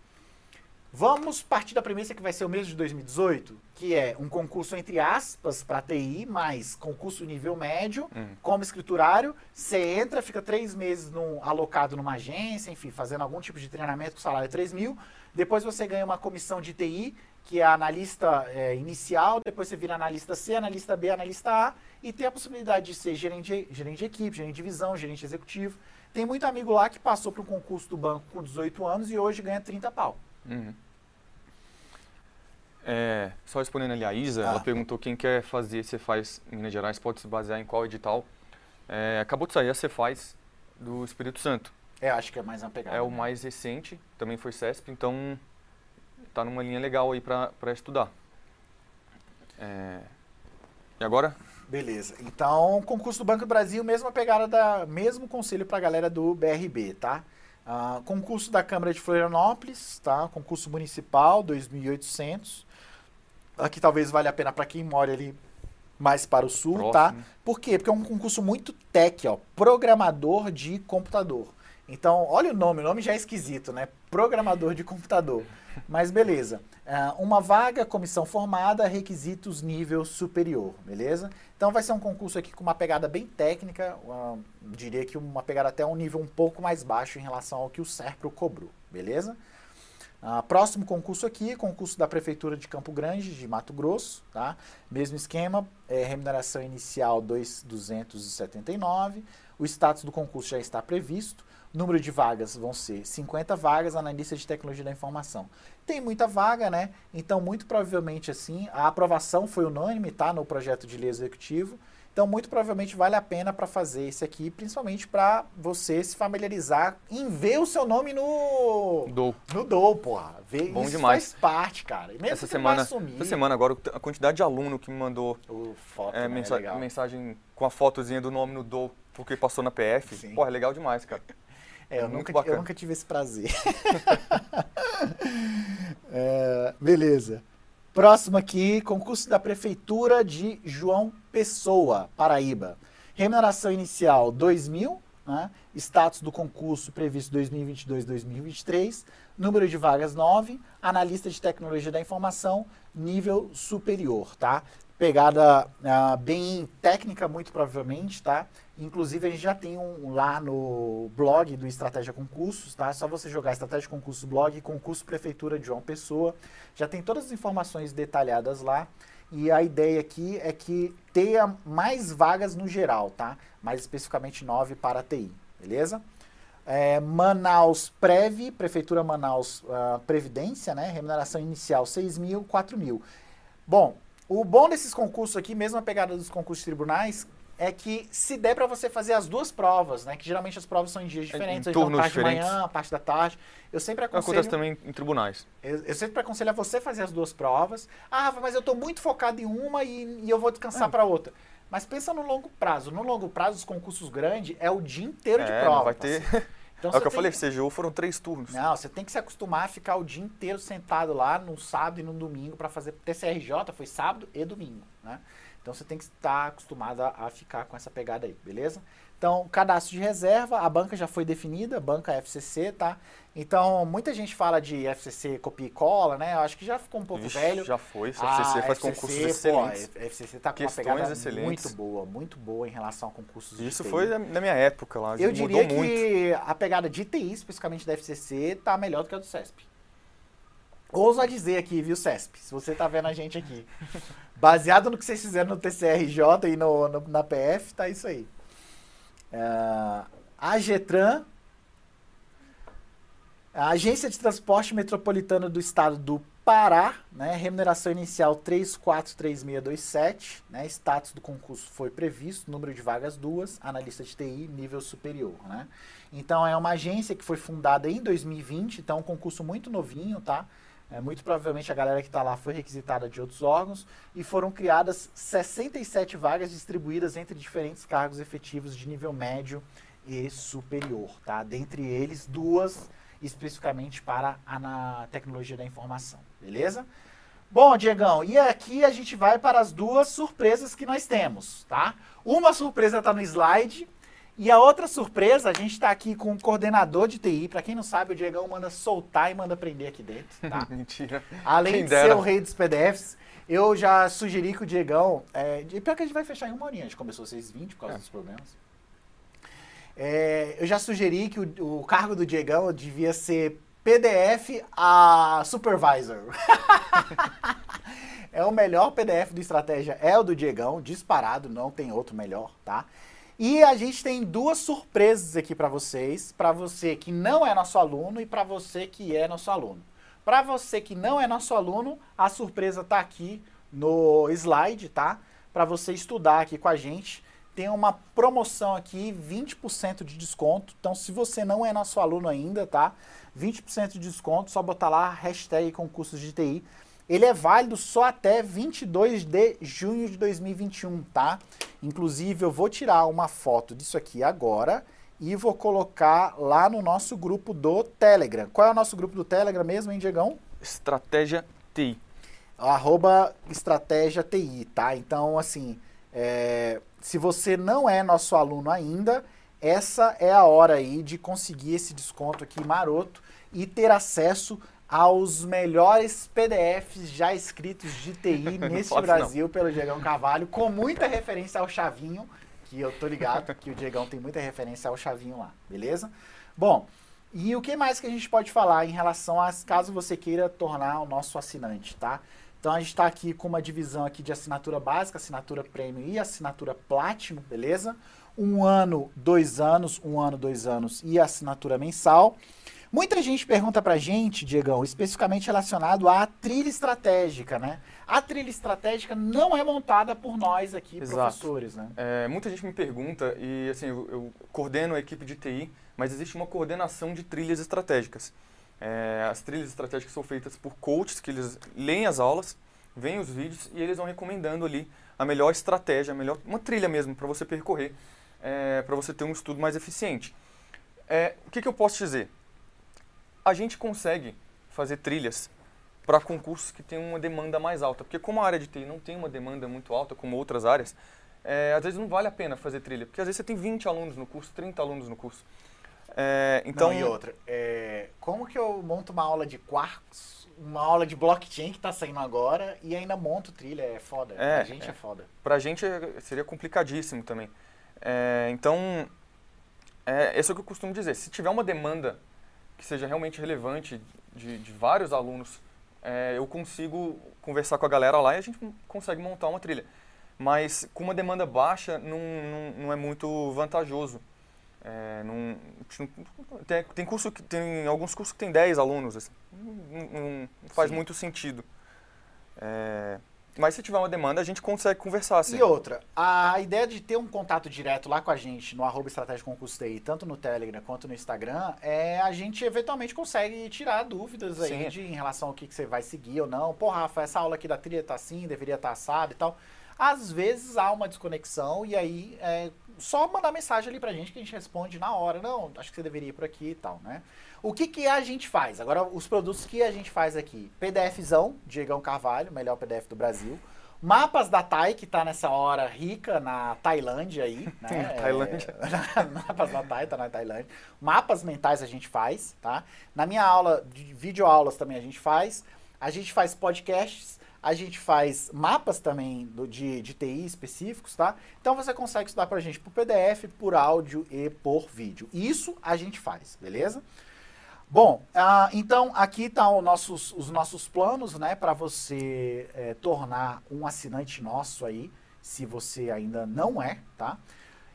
Vamos partir da premissa que vai ser o mesmo de 2018, que é um concurso entre aspas para TI, mas concurso nível médio, Hum. como escriturário. Você entra, fica três meses num- alocado numa agência, enfim, fazendo algum tipo de treinamento com salário 3 mil. Depois você ganha uma comissão de TI, que é analista é, inicial, depois você vira analista C, analista B, analista A, e tem a possibilidade de ser gerente, gerente de equipe, gerente de divisão, gerente executivo. Tem muito amigo lá que passou para um concurso do banco com 18 anos e hoje ganha 30 pau. Uhum. É, só respondendo ali a Isa, Ah. ela perguntou quem quer fazer Cefaz em Minas Gerais pode se basear em qual edital. É, acabou de sair a Cefaz do Espírito Santo. É, acho que é mais uma pegada. É o né? mais recente, também foi CESP, então tá numa linha legal aí para estudar. É, e agora? Beleza. Então, concurso do Banco do Brasil, mesma pegada da mesmo conselho para a galera do BRB, tá? Ah, concurso da Câmara de Florianópolis, tá? Concurso municipal 2.800. Aqui talvez valha a pena para quem mora ali mais para o sul, tá? Próximo. Por quê? Porque é um concurso muito tech, ó, programador de computador. Então, olha o nome, o nome já é esquisito, né? Programador de computador. Mas beleza. Ah, uma vaga, comissão formada, requisitos nível superior, beleza? Então vai ser um concurso aqui com uma pegada bem técnica, ah, diria que uma pegada até um nível um pouco mais baixo em relação ao que o Serpro cobrou, beleza? Ah, próximo concurso aqui, concurso da Prefeitura de Campo Grande, de Mato Grosso, tá? Mesmo esquema, é, remuneração inicial 2.279. O status do concurso já está previsto. Número de vagas vão ser 50 vagas analista de tecnologia da informação. Tem muita vaga, né? Então, muito provavelmente, assim, a aprovação foi unânime, tá? No projeto de lei executivo. Então, muito provavelmente vale a pena para fazer esse aqui, principalmente para você se familiarizar em ver o seu nome no Dou. no DOU, porra. Ver, Bom isso demais. faz parte, cara. E mesmo Essa semana, essa semana agora, a quantidade de aluno que me mandou o foto, é, né, mensa- é mensagem com a fotozinha do nome no Dou, porque passou na PF. Sim. Pô, é legal demais, cara. É, eu, muito nunca, bacana. eu nunca tive esse prazer. É, beleza. Próximo aqui, concurso da Prefeitura de João Pessoa, Paraíba. Remuneração inicial, 2 mil. Né? Status do concurso previsto 2022-2023. Número de vagas, 9. Analista de tecnologia da informação, nível superior, tá? Pegada ah, bem técnica, muito provavelmente, tá? Inclusive, a gente já tem um lá no blog do Estratégia Concursos, tá? É só você jogar Estratégia Concursos blog, concurso Prefeitura de João Pessoa. Já tem todas as informações detalhadas lá. E a ideia aqui é que tenha mais vagas no geral, tá? Mais especificamente nove para a TI, beleza? É, Manaus Prev, Prefeitura Manaus ah, Previdência, né? Remuneração inicial 6 mil, 4 mil. Bom, o bom desses concursos aqui, mesmo a pegada dos concursos tribunais, é que se der para você fazer as duas provas, né? Que geralmente as provas são em dias diferentes, em turnos parte diferentes. de manhã, parte da tarde. Eu sempre Acontece aconselho, também em tribunais. eu, eu sempre aconselho a você fazer as duas provas. Ah, Rafa, mas eu estou muito focado em uma e, e eu vou descansar É. para outra. Mas pensa no longo prazo. No longo prazo, os concursos grandes é o dia inteiro de É, prova. não vai ter. Então, é o que eu falei, CGU foram três turnos. não, você tem que se acostumar a ficar o dia inteiro sentado lá no sábado e no domingo para fazer TCRJ, foi sábado e domingo, né? Então você tem que estar acostumado a, a ficar com essa pegada aí, beleza? Então, cadastro de reserva, a banca já foi definida, banca FCC, tá? Então, muita gente fala de FCC copia e cola, né? Eu acho que já ficou um pouco Vixe, velho. Já foi. Ah, a FCC faz FCC, concursos pô, excelentes. FCC tá com uma pegada excelentes. muito boa, muito boa em relação a concursos Isso foi na minha época lá. Eu diria muito. que a pegada de TI, especificamente da FCC, tá melhor do que a do CESP. Ouso a dizer aqui, viu, CESP? Se você tá vendo a gente aqui. Baseado no que vocês fizeram no TCRJ e no, no na PF, tá isso aí. Uh, a Getran, a Agência de Transporte Metropolitano do Estado do Pará, né, remuneração inicial 343627, né, status do concurso foi previsto, número de vagas duas, analista de TI, nível superior, né. Então é uma agência que foi fundada em 2020, então é um concurso muito novinho, tá? É, muito provavelmente a galera que está lá foi requisitada de outros órgãos e foram criadas 67 vagas distribuídas entre diferentes cargos efetivos de nível médio e superior, tá? Dentre eles, duas especificamente para a na tecnologia da informação, beleza? Bom, Diegão, e aqui a gente vai para as duas surpresas que nós temos, tá? Uma surpresa está no slide e a outra surpresa, a gente está aqui com um coordenador de TI. Para quem não sabe, o Diegão manda soltar e manda prender aqui dentro, tá? Mentira. Além quem de dera. ser o rei dos PDFs, eu já sugeri que o Diegão... É, pior que a gente vai fechar em uma horinha, a gente começou às 6h20 por causa é. dos problemas. É, eu já sugeri que o, o cargo do Diegão devia ser PDF a Supervisor. é o melhor PDF do Estratégia, é o do Diegão, disparado, não tem outro melhor, tá? E a gente tem duas surpresas aqui para vocês, para você que não é nosso aluno e para você que é nosso aluno. Para você que não é nosso aluno, a surpresa está aqui no slide, tá? Para você estudar aqui com a gente tem uma promoção aqui, 20% de desconto. Então, se você não é nosso aluno ainda, tá? 20% de desconto, só botar lá hashtag concursos de TI. Ele é válido só até 22 de junho de 2021, tá? Inclusive, eu vou tirar uma foto disso aqui agora e vou colocar lá no nosso grupo do Telegram. Qual é o nosso grupo do Telegram mesmo, hein, Diegão? Estratégia TI. Arroba Estratégia TI, tá? Então, assim, é, se você não é nosso aluno ainda, essa é a hora aí de conseguir esse desconto aqui maroto e ter acesso aos melhores PDFs já escritos de TI nesse Brasil não. pelo Diegão Carvalho, com muita referência ao Chavinho, que eu tô ligado que o Diegão tem muita referência ao Chavinho lá, beleza? Bom, e o que mais que a gente pode falar em relação a caso você queira tornar o nosso assinante, tá? Então a gente está aqui com uma divisão aqui de assinatura básica, assinatura premium e assinatura platinum, beleza? Um ano, dois anos, um ano, dois anos e assinatura mensal. Muita gente pergunta pra gente, Diegão, especificamente relacionado à trilha estratégica, né? A trilha estratégica não é montada por nós aqui, Exato. professores, né? É, muita gente me pergunta, e assim, eu, eu, coordeno a equipe de TI, mas existe uma coordenação de trilhas estratégicas. É, as trilhas estratégicas são feitas por coaches, que eles leem as aulas, veem os vídeos e eles vão recomendando ali a melhor estratégia, a melhor, uma trilha mesmo para você percorrer, é, para você ter um estudo mais eficiente. É, o que, que eu posso dizer? A gente consegue fazer trilhas para concursos que têm uma demanda mais alta, porque como a área de TI não tem uma demanda muito alta como outras áreas, é, às vezes não vale a pena fazer trilha, porque às vezes você tem 20 alunos no curso, 30 alunos no curso. É, então... Não, e outra, é, como que eu monto uma aula de quarks, uma aula de blockchain que está saindo agora e ainda monto trilha? É foda. É, pra gente é, é foda. Pra gente é, seria complicadíssimo também. Então, é, isso é o que eu costumo dizer. Se tiver uma demanda que seja realmente relevante de, de vários alunos, é, eu consigo conversar com a galera lá e a gente consegue montar uma trilha. Mas com uma demanda baixa não, não, não é muito vantajoso. É, não, tem, tem, curso que tem alguns cursos que tem 10 alunos, assim, não, não, faz Sim. muito sentido. É, mas se tiver uma demanda, a gente consegue conversar. Assim. E outra, a ideia de ter um contato direto lá com a gente no arroba estratégia concurso TI, tanto no Telegram quanto no Instagram, é a gente eventualmente consegue tirar dúvidas aí de, em relação ao que, que, você vai seguir ou não. Pô, Rafa, essa aula aqui da trilha tá assim, deveria estar tá assado e tal. Às vezes há uma desconexão e aí é só mandar mensagem ali pra gente que a gente responde na hora. Não, acho que você deveria ir por aqui e tal, né? O que, que a gente faz? Agora, os produtos que a gente faz aqui. PDFzão, Diegão Carvalho, melhor PDF do Brasil. Mapas da TAI, que está nessa hora rica na Tailândia aí, né? Tailândia. É, mapas da TAI, tá na Tailândia. Mapas mentais a gente faz, tá? Na minha aula, de videoaulas também a gente faz. A gente faz podcasts a gente faz mapas também do, de, de TI específicos, tá? Então você consegue estudar pra gente por PDF, por áudio e por vídeo. Isso a gente faz, beleza? Bom, ah, então aqui estão nossos, os nossos planos, né, para você é, tornar um assinante nosso aí, se você ainda não é, tá?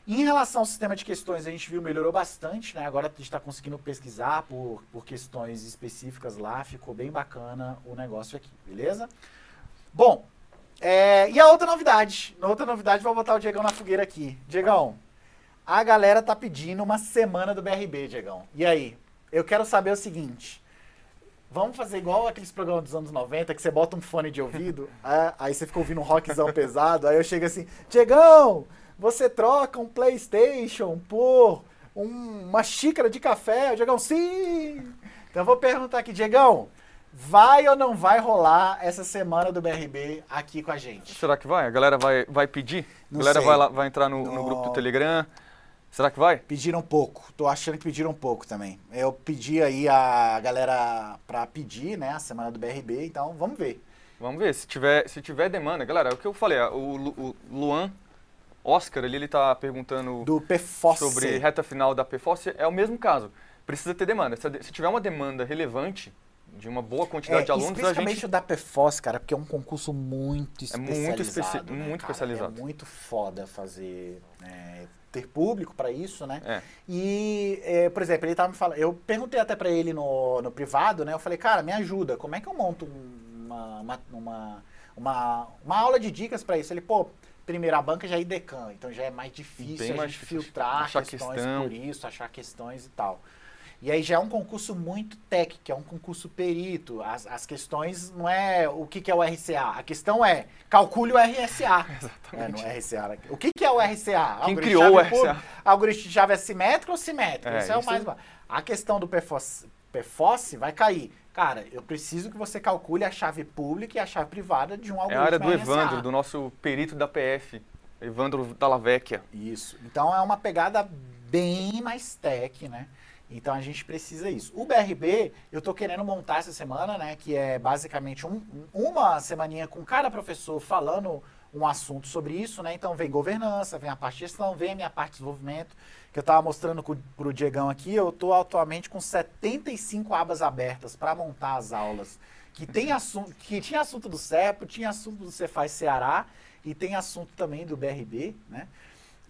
Em relação ao sistema de questões, a gente viu melhorou bastante, né? Agora a gente está conseguindo pesquisar por, por questões específicas lá, ficou bem bacana o negócio aqui, beleza? Bom, é, e a outra novidade, outra novidade, vou botar o Diegão na fogueira aqui. Diegão, a galera tá pedindo uma semana do BRB, Diegão. E aí, eu quero saber o seguinte. Vamos fazer igual aqueles programas dos anos 90, que você bota um fone de ouvido, é, aí você fica ouvindo um rockzão pesado, aí eu chego assim, Diegão, você troca um Playstation por um- uma xícara de café? O Diegão, sim! Então eu vou perguntar aqui, Diegão, vai ou não vai rolar essa semana do BRB aqui com a gente? Será que vai? A galera vai, vai pedir? Não a galera sei. vai, lá- vai entrar no, no grupo Não. do Telegram? Será que vai? Pediram pouco. Tô achando que pediram pouco também. Eu pedi aí a galera pra pedir, né, a semana do BRB, então vamos ver. Vamos ver, se tiver, se tiver demanda, galera, é o que eu falei, o, o Luan Oscar ali, ele tá perguntando Do PFOS. sobre reta final da PFOS, é o mesmo caso. Precisa ter demanda. Se tiver uma demanda relevante, de uma boa quantidade de alunos, especificamente gente... o da PFOS, cara, porque é um concurso muito É muito especializado. especi- né, muito especializado. É muito foda fazer, é, ter público pra isso, né? É, E, é, por exemplo, ele tava me falando, eu perguntei até pra ele no, no privado, né? Eu falei, cara, me ajuda, como é que eu monto um- uma, uma, uma, uma, uma aula de dicas pra isso? Ele, pô, primeiro, a banca já é IDECAN, então já é mais difícil Bem a mais gente difícil filtrar achar questões questão. por isso, achar questões e tal. E aí já é um concurso muito tech, que é um concurso perito. As, as questões não é o que, que é o RCA. A questão é calcule o RSA. É, no RCA. né? O que, que é o RCA? Quem criou o chave RCA? Algoritmo de chave é simétrico ou simétrico? É, Isso é o mais. A questão do PFOS, PFOS vai cair. Cara, eu preciso que você calcule a chave pública e a chave privada de um é algoritmo a área do RSA. Evandro, do nosso perito da PF, Evandro Dallavecchia. Isso. Então é uma pegada bem mais tech, né? Então a gente precisa isso. O BRB, eu tô querendo montar essa semana, né? Que é basicamente um- uma semaninha com cada professor falando um assunto sobre isso, né? Então vem governança, vem a parte de gestão, vem a minha parte de desenvolvimento, que eu tava mostrando co- pro Diegão aqui, eu tô atualmente com 75 abas abertas para montar as aulas. Que tem assunto, que tinha assunto do CEPO, tinha assunto do Cefaz Ceará e tem assunto também do BRB, né?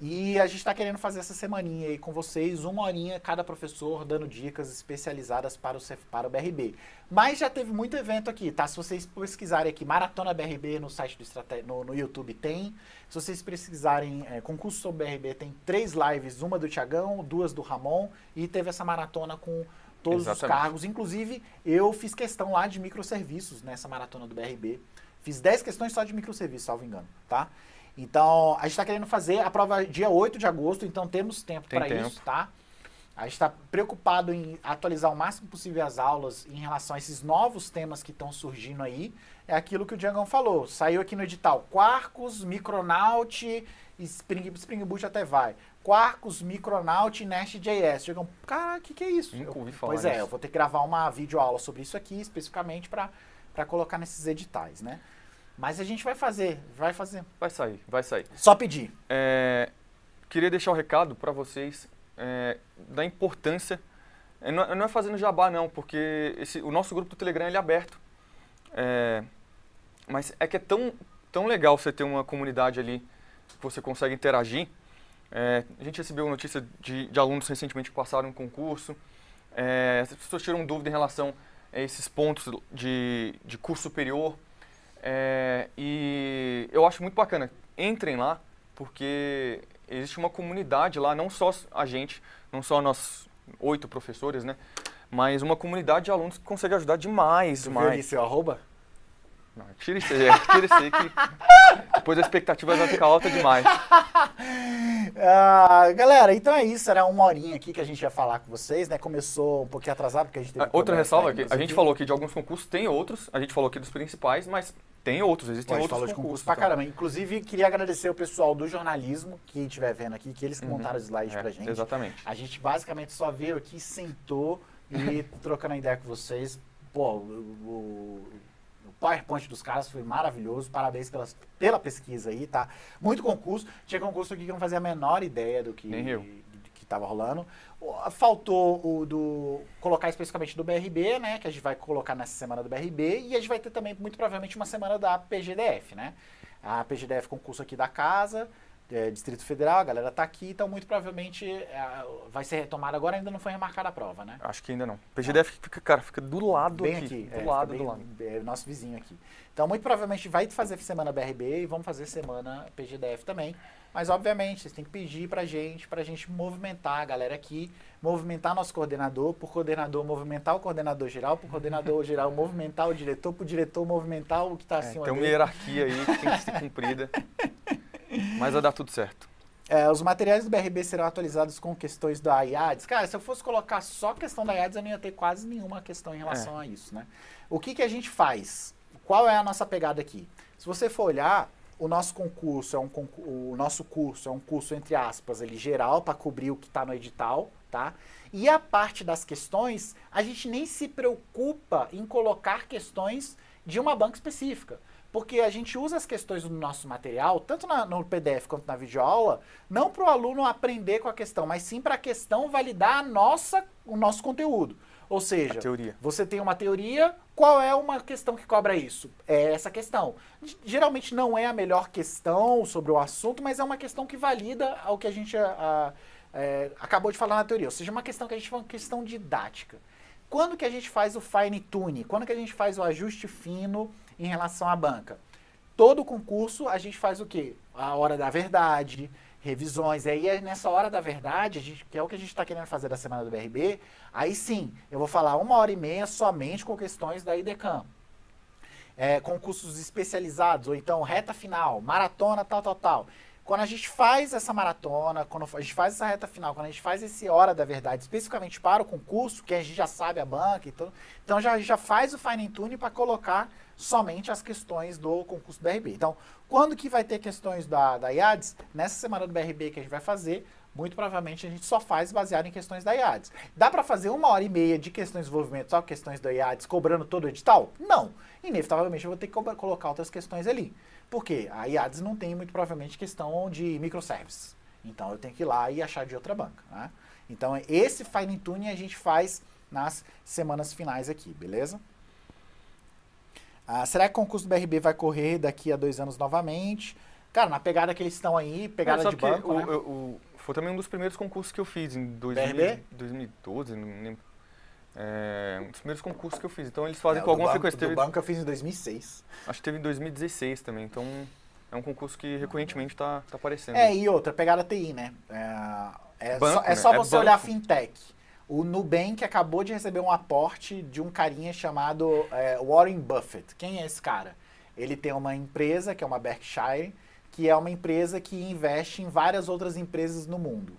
E a gente está querendo fazer essa semaninha aí com vocês, uma horinha cada professor dando dicas especializadas para o, para o BRB. Mas já teve muito evento aqui, tá? Se vocês pesquisarem aqui Maratona BRB no site do Estrate... no, no YouTube tem. Se vocês pesquisarem é, concurso sobre BRB, tem três lives, uma do Tiagão, duas do Ramon e teve essa maratona com todos os Exatamente. cargos. Inclusive, eu fiz questão lá de microserviços nessa maratona do BRB. Fiz 10 questões só de microserviços, salvo engano, tá? Então, a gente está querendo fazer a prova dia 8 de agosto, então temos tempo Tem para isso, tá? A gente está preocupado em atualizar o máximo possível as aulas em relação a esses novos temas que estão surgindo aí. É aquilo que o Diagão falou. Saiu aqui no edital. Quarkus, Micronaut, Spring, Spring Boot até vai. Quarkus, Micronaut e Nest.js. Diagão, cara, o que, que é isso? Nunca ouvi falar Pois é, eu vou ter que gravar uma videoaula sobre isso aqui, especificamente para colocar nesses editais, né? Mas a gente vai fazer, vai fazer. Vai sair, vai sair. Só pedir. É, queria deixar um recado para vocês é, da importância. é, Não, não é fazendo jabá, não, porque esse, o nosso grupo do Telegram ele é aberto. É, mas é que é tão, tão legal você ter uma comunidade ali que você consegue interagir. É, a gente recebeu notícia de, de alunos recentemente que passaram um concurso. É, as pessoas tiram dúvida em relação a esses pontos de, de curso superior. É, e eu acho muito bacana. Entrem lá, porque existe uma comunidade lá, não só a gente, não só nós oito professores, né? Mas uma comunidade de alunos que consegue ajudar demais, Tu viu ali demais. seu arroba? Não, tira isso aí, tira isso aí que depois a expectativa vai ficar alta demais. Ah, galera, então é isso. Era uma horinha aqui que a gente ia falar com vocês, né? Começou um pouquinho atrasado, porque a gente teve Ah, Outra ressalva, técnicos a gente aqui. falou aqui de alguns concursos, tem outros, a gente falou aqui dos principais, mas tem outros, existem gente outros falou de concursos. concurso pra então. caramba. Inclusive, queria agradecer o pessoal do jornalismo que estiver vendo aqui, que eles que Uhum. montaram os slides É, pra gente. Exatamente. A gente basicamente só veio aqui, sentou e trocando ideia com vocês. Pô, o PowerPoint dos caras foi maravilhoso. Parabéns pelas, pela pesquisa aí, tá? Muito concurso. Tinha concurso aqui que eu não fazia a menor ideia do que, Nem eu. do que estava rolando. Faltou o do colocar especificamente do BRB, né? Que a gente vai colocar nessa semana do BRB. E a gente vai ter também, muito provavelmente, uma semana da PGDF, né? A PGDF concurso aqui da casa, é, Distrito Federal, a galera tá aqui, então muito provavelmente é, vai ser retomada agora, ainda não foi remarcada a prova, né? Acho que ainda não. PGDF fica, cara, fica do lado bem aqui. aqui do é, lado, bem, do lado. É, nosso vizinho aqui. Então muito provavelmente vai fazer semana BRB e vamos fazer semana PGDF também. Mas, obviamente, vocês têm que pedir pra gente, pra gente movimentar a galera aqui, movimentar nosso coordenador, por coordenador movimentar o coordenador geral, por coordenador geral movimentar o diretor, por diretor movimentar o que está É, acima tem uma dele. hierarquia aí que tem que ser cumprida. Mas vai dar tudo certo. É, os materiais do BRB serão atualizados com questões da IADS. Cara, se eu fosse colocar só questão da IADS, eu não ia ter quase nenhuma questão em relação a isso, né? O que, que a gente faz? Qual é a nossa pegada aqui? Se você for olhar, o nosso concurso é um concurso, o nosso curso é um curso entre aspas ali geral para cobrir o que está no edital, tá? E a parte das questões, a gente nem se preocupa em colocar questões de uma banca específica. Porque a gente usa as questões do nosso material, tanto na- no PDF quanto na videoaula, não para o aluno aprender com a questão, mas sim para a questão validar a nossa, o nosso conteúdo. Ou seja, você tem uma teoria, qual é uma questão que cobra isso? É essa questão. Geralmente não é a melhor questão sobre o assunto, mas é uma questão que valida ao que a gente a- a- é, acabou de falar na teoria. Ou seja, uma questão que a gente chama questão didática. Quando que a gente faz o fine tune? Quando que a gente faz o ajuste fino em relação à banca? Todo concurso a gente faz o quê? A hora da verdade, revisões. E aí é nessa hora da verdade, gente, que é o que a gente está querendo fazer da semana do BRB, aí sim, eu vou falar uma hora e meia somente com questões da IDECAM. É, concursos especializados, ou então reta final, maratona, tal, tal, tal. Quando a gente faz essa maratona, quando a gente faz essa reta final, quando a gente faz esse hora da verdade, especificamente para o concurso, que a gente já sabe a banca e tudo, então já, já faz o fine tune para colocar somente as questões do concurso do BRB. Então, quando que vai ter questões da, da IADS? Nessa semana do BRB que a gente vai fazer, muito provavelmente a gente só faz baseado em questões da IADS. Dá para fazer uma hora e meia de questões de desenvolvimento só questões da IADS cobrando todo o edital? Não. Inevitavelmente eu vou ter que colocar outras questões ali. Por quê? A IADS não tem muito provavelmente questão de microservices. Então eu tenho que ir lá e achar de outra banca. Né? Então esse fine tuning a gente faz nas semanas finais aqui, beleza? Ah, será que o concurso do BRB vai correr daqui a dois anos novamente? Cara, na pegada que eles estão aí, pegada Não, de banco, o, né? eu- o- foi também um dos primeiros concursos que eu fiz em 2000, BRB? 2012, não lembro. É, um dos primeiros concursos que eu fiz. Então eles fazem É, com o alguma frequência. Teve, banco eu fiz em 2006. acho que teve em 2016 também. Então é um concurso que recorrentemente está tá aparecendo. É, e outra, pegada TI, né? É, é Banco, só, é né? só É você banco. olhar fintech. O Nubank acabou de receber um aporte de um carinha chamado é, Warren Buffett. Quem é esse cara? Ele tem uma empresa, que é uma Berkshire, que é uma empresa que investe em várias outras empresas no mundo.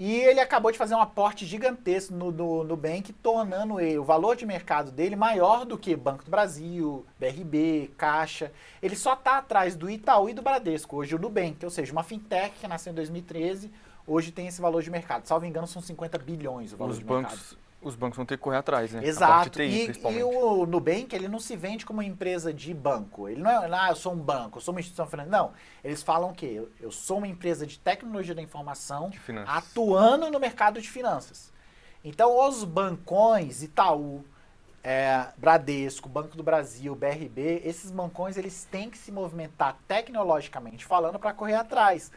E ele acabou de fazer um aporte gigantesco no, no Nubank, tornando ele, o valor de mercado dele maior do que Banco do Brasil, BRB, Caixa. Ele só está atrás do Itaú e do Bradesco, hoje o Nubank, ou seja, uma fintech que nasceu em 2013, hoje tem esse valor de mercado. Salvo engano, são 50 bilhões o valor os, de mercado. bancos, os bancos vão ter que correr atrás, né? Exato. TI, E, e o Nubank, ele não se vende como uma empresa de banco. Ele não é, ah, eu sou um banco, eu sou uma instituição financeira. Não. Eles falam que eu, eu sou uma empresa de tecnologia da informação atuando no mercado de finanças. Então, os bancões, Itaú, é, Bradesco, Banco do Brasil, BRB, esses bancões, eles têm que se movimentar tecnologicamente falando para correr atrás.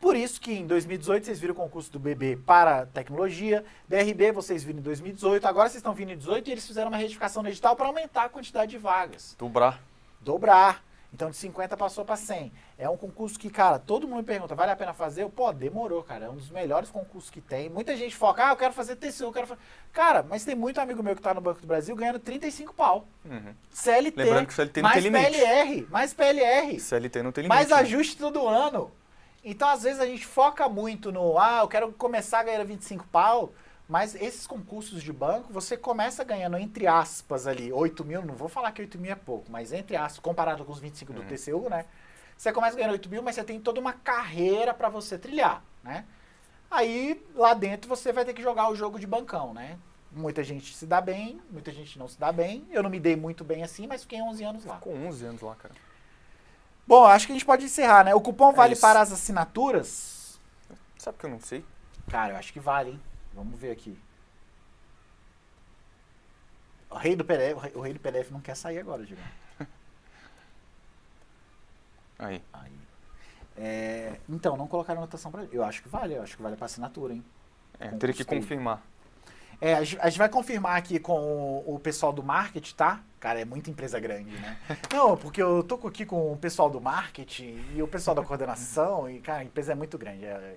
Por isso que em 2018 vocês viram o concurso do BB para tecnologia, BRB vocês viram em 2018, agora vocês estão vindo em 2018 e eles fizeram uma retificação no edital para aumentar a quantidade de vagas Dobrar. dobrar. Então de 50 passou para 100. É um concurso que, cara, todo mundo me pergunta, vale a pena fazer? Eu, Pô, demorou, cara. É um dos melhores concursos que tem. Muita gente foca, ah, eu quero fazer TCU, eu quero fazer. Cara, mas tem muito amigo meu que tá no Banco do Brasil ganhando 35 pau. Uhum. CLT. Lembrando que CLT não mais tem limite. PLR, mais PLR. CLT não tem limite. Mais né? ajuste todo ano. Então, às vezes, a gente foca muito no, ah, eu quero começar ganhando 25 pau, mas esses concursos de banco, você começa ganhando, entre aspas, ali, 8 mil, não vou falar que 8 mil é pouco, mas entre aspas, comparado com os 25 do Uhum. TCU, né? Você começa ganhando 8 mil, mas você tem toda uma carreira para você trilhar, né? Aí, lá dentro, você vai ter que jogar o jogo de bancão, né? Muita gente se dá bem, muita gente não se dá bem. Eu não me dei muito bem assim, mas fiquei 11 anos lá. Com 11 anos lá, cara. Bom, acho que a gente pode encerrar, né? O cupom vale isso. para as assinaturas. Sabe que eu não sei? Cara, eu acho que vale, hein? Vamos ver aqui. O rei do PDF, o rei do PDF não quer sair agora, Diego. Aí. Aí. É, então, não colocaram anotação pra Eu acho que vale, eu acho que vale pra assinatura, hein? É, teria que confirmar. É, a gente vai confirmar aqui com o, o pessoal do marketing, tá? Cara, é muita empresa grande, né? Não, porque eu tô aqui com o pessoal do marketing e o pessoal da coordenação, e, cara, a empresa é muito grande. É,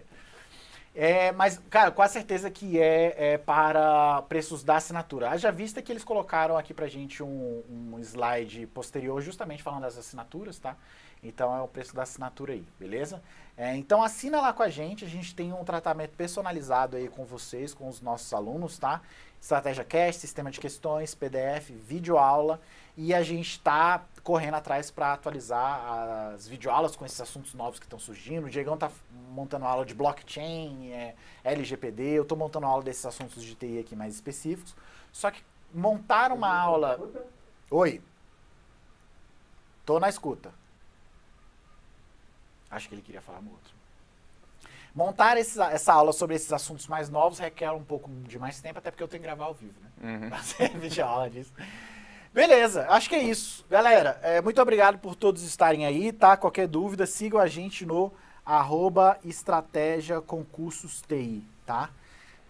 é, mas, cara, com a certeza que é, é para preços da assinatura. Haja vista que eles colocaram aqui pra gente um, um slide posterior justamente falando das assinaturas, tá? Então é o preço da assinatura aí, beleza? É, então assina lá com a gente, a gente tem um tratamento personalizado aí com vocês, com os nossos alunos, tá? Estratégia Cast, sistema de questões, PDF, videoaula e a gente está correndo atrás para atualizar as videoaulas com esses assuntos novos que estão surgindo. O Diegão tá montando aula de blockchain, é, LGPD, eu estou montando aula desses assuntos de TI aqui mais específicos. Só que montar uma aula. Oi. Tô na escuta. Acho que ele queria falar no outro. Montar esses- essa aula sobre esses assuntos mais novos requer um pouco de mais tempo, até porque eu tenho que gravar ao vivo, né? Uhum. Fazer vídeo aula disso. Beleza, acho que é isso. Galera, é, muito obrigado por todos estarem aí, tá? Qualquer dúvida, sigam a gente no arroba estratégia concursos TI, tá?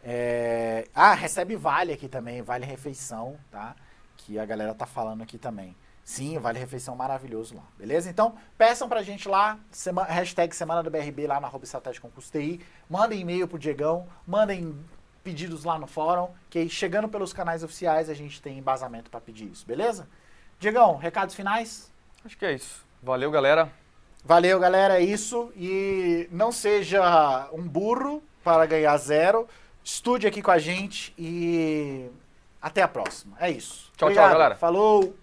É, Ah, recebe vale aqui também, vale refeição, tá? Que a galera tá falando aqui também. Sim, vale refeição maravilhoso lá, beleza? Então, peçam pra gente lá, sema... hashtag Semana do BRB lá na arroba estratégia TI, mandem e-mail pro Diegão, mandem pedidos lá no fórum, que aí chegando pelos canais oficiais a gente tem embasamento pra pedir isso, beleza? Diegão, recados finais? Acho que é isso. Valeu, galera. Valeu, galera, é isso. E não seja um burro para ganhar zero. Estude aqui com a gente e até a próxima. É isso. Tchau, tchau, galera. Falou!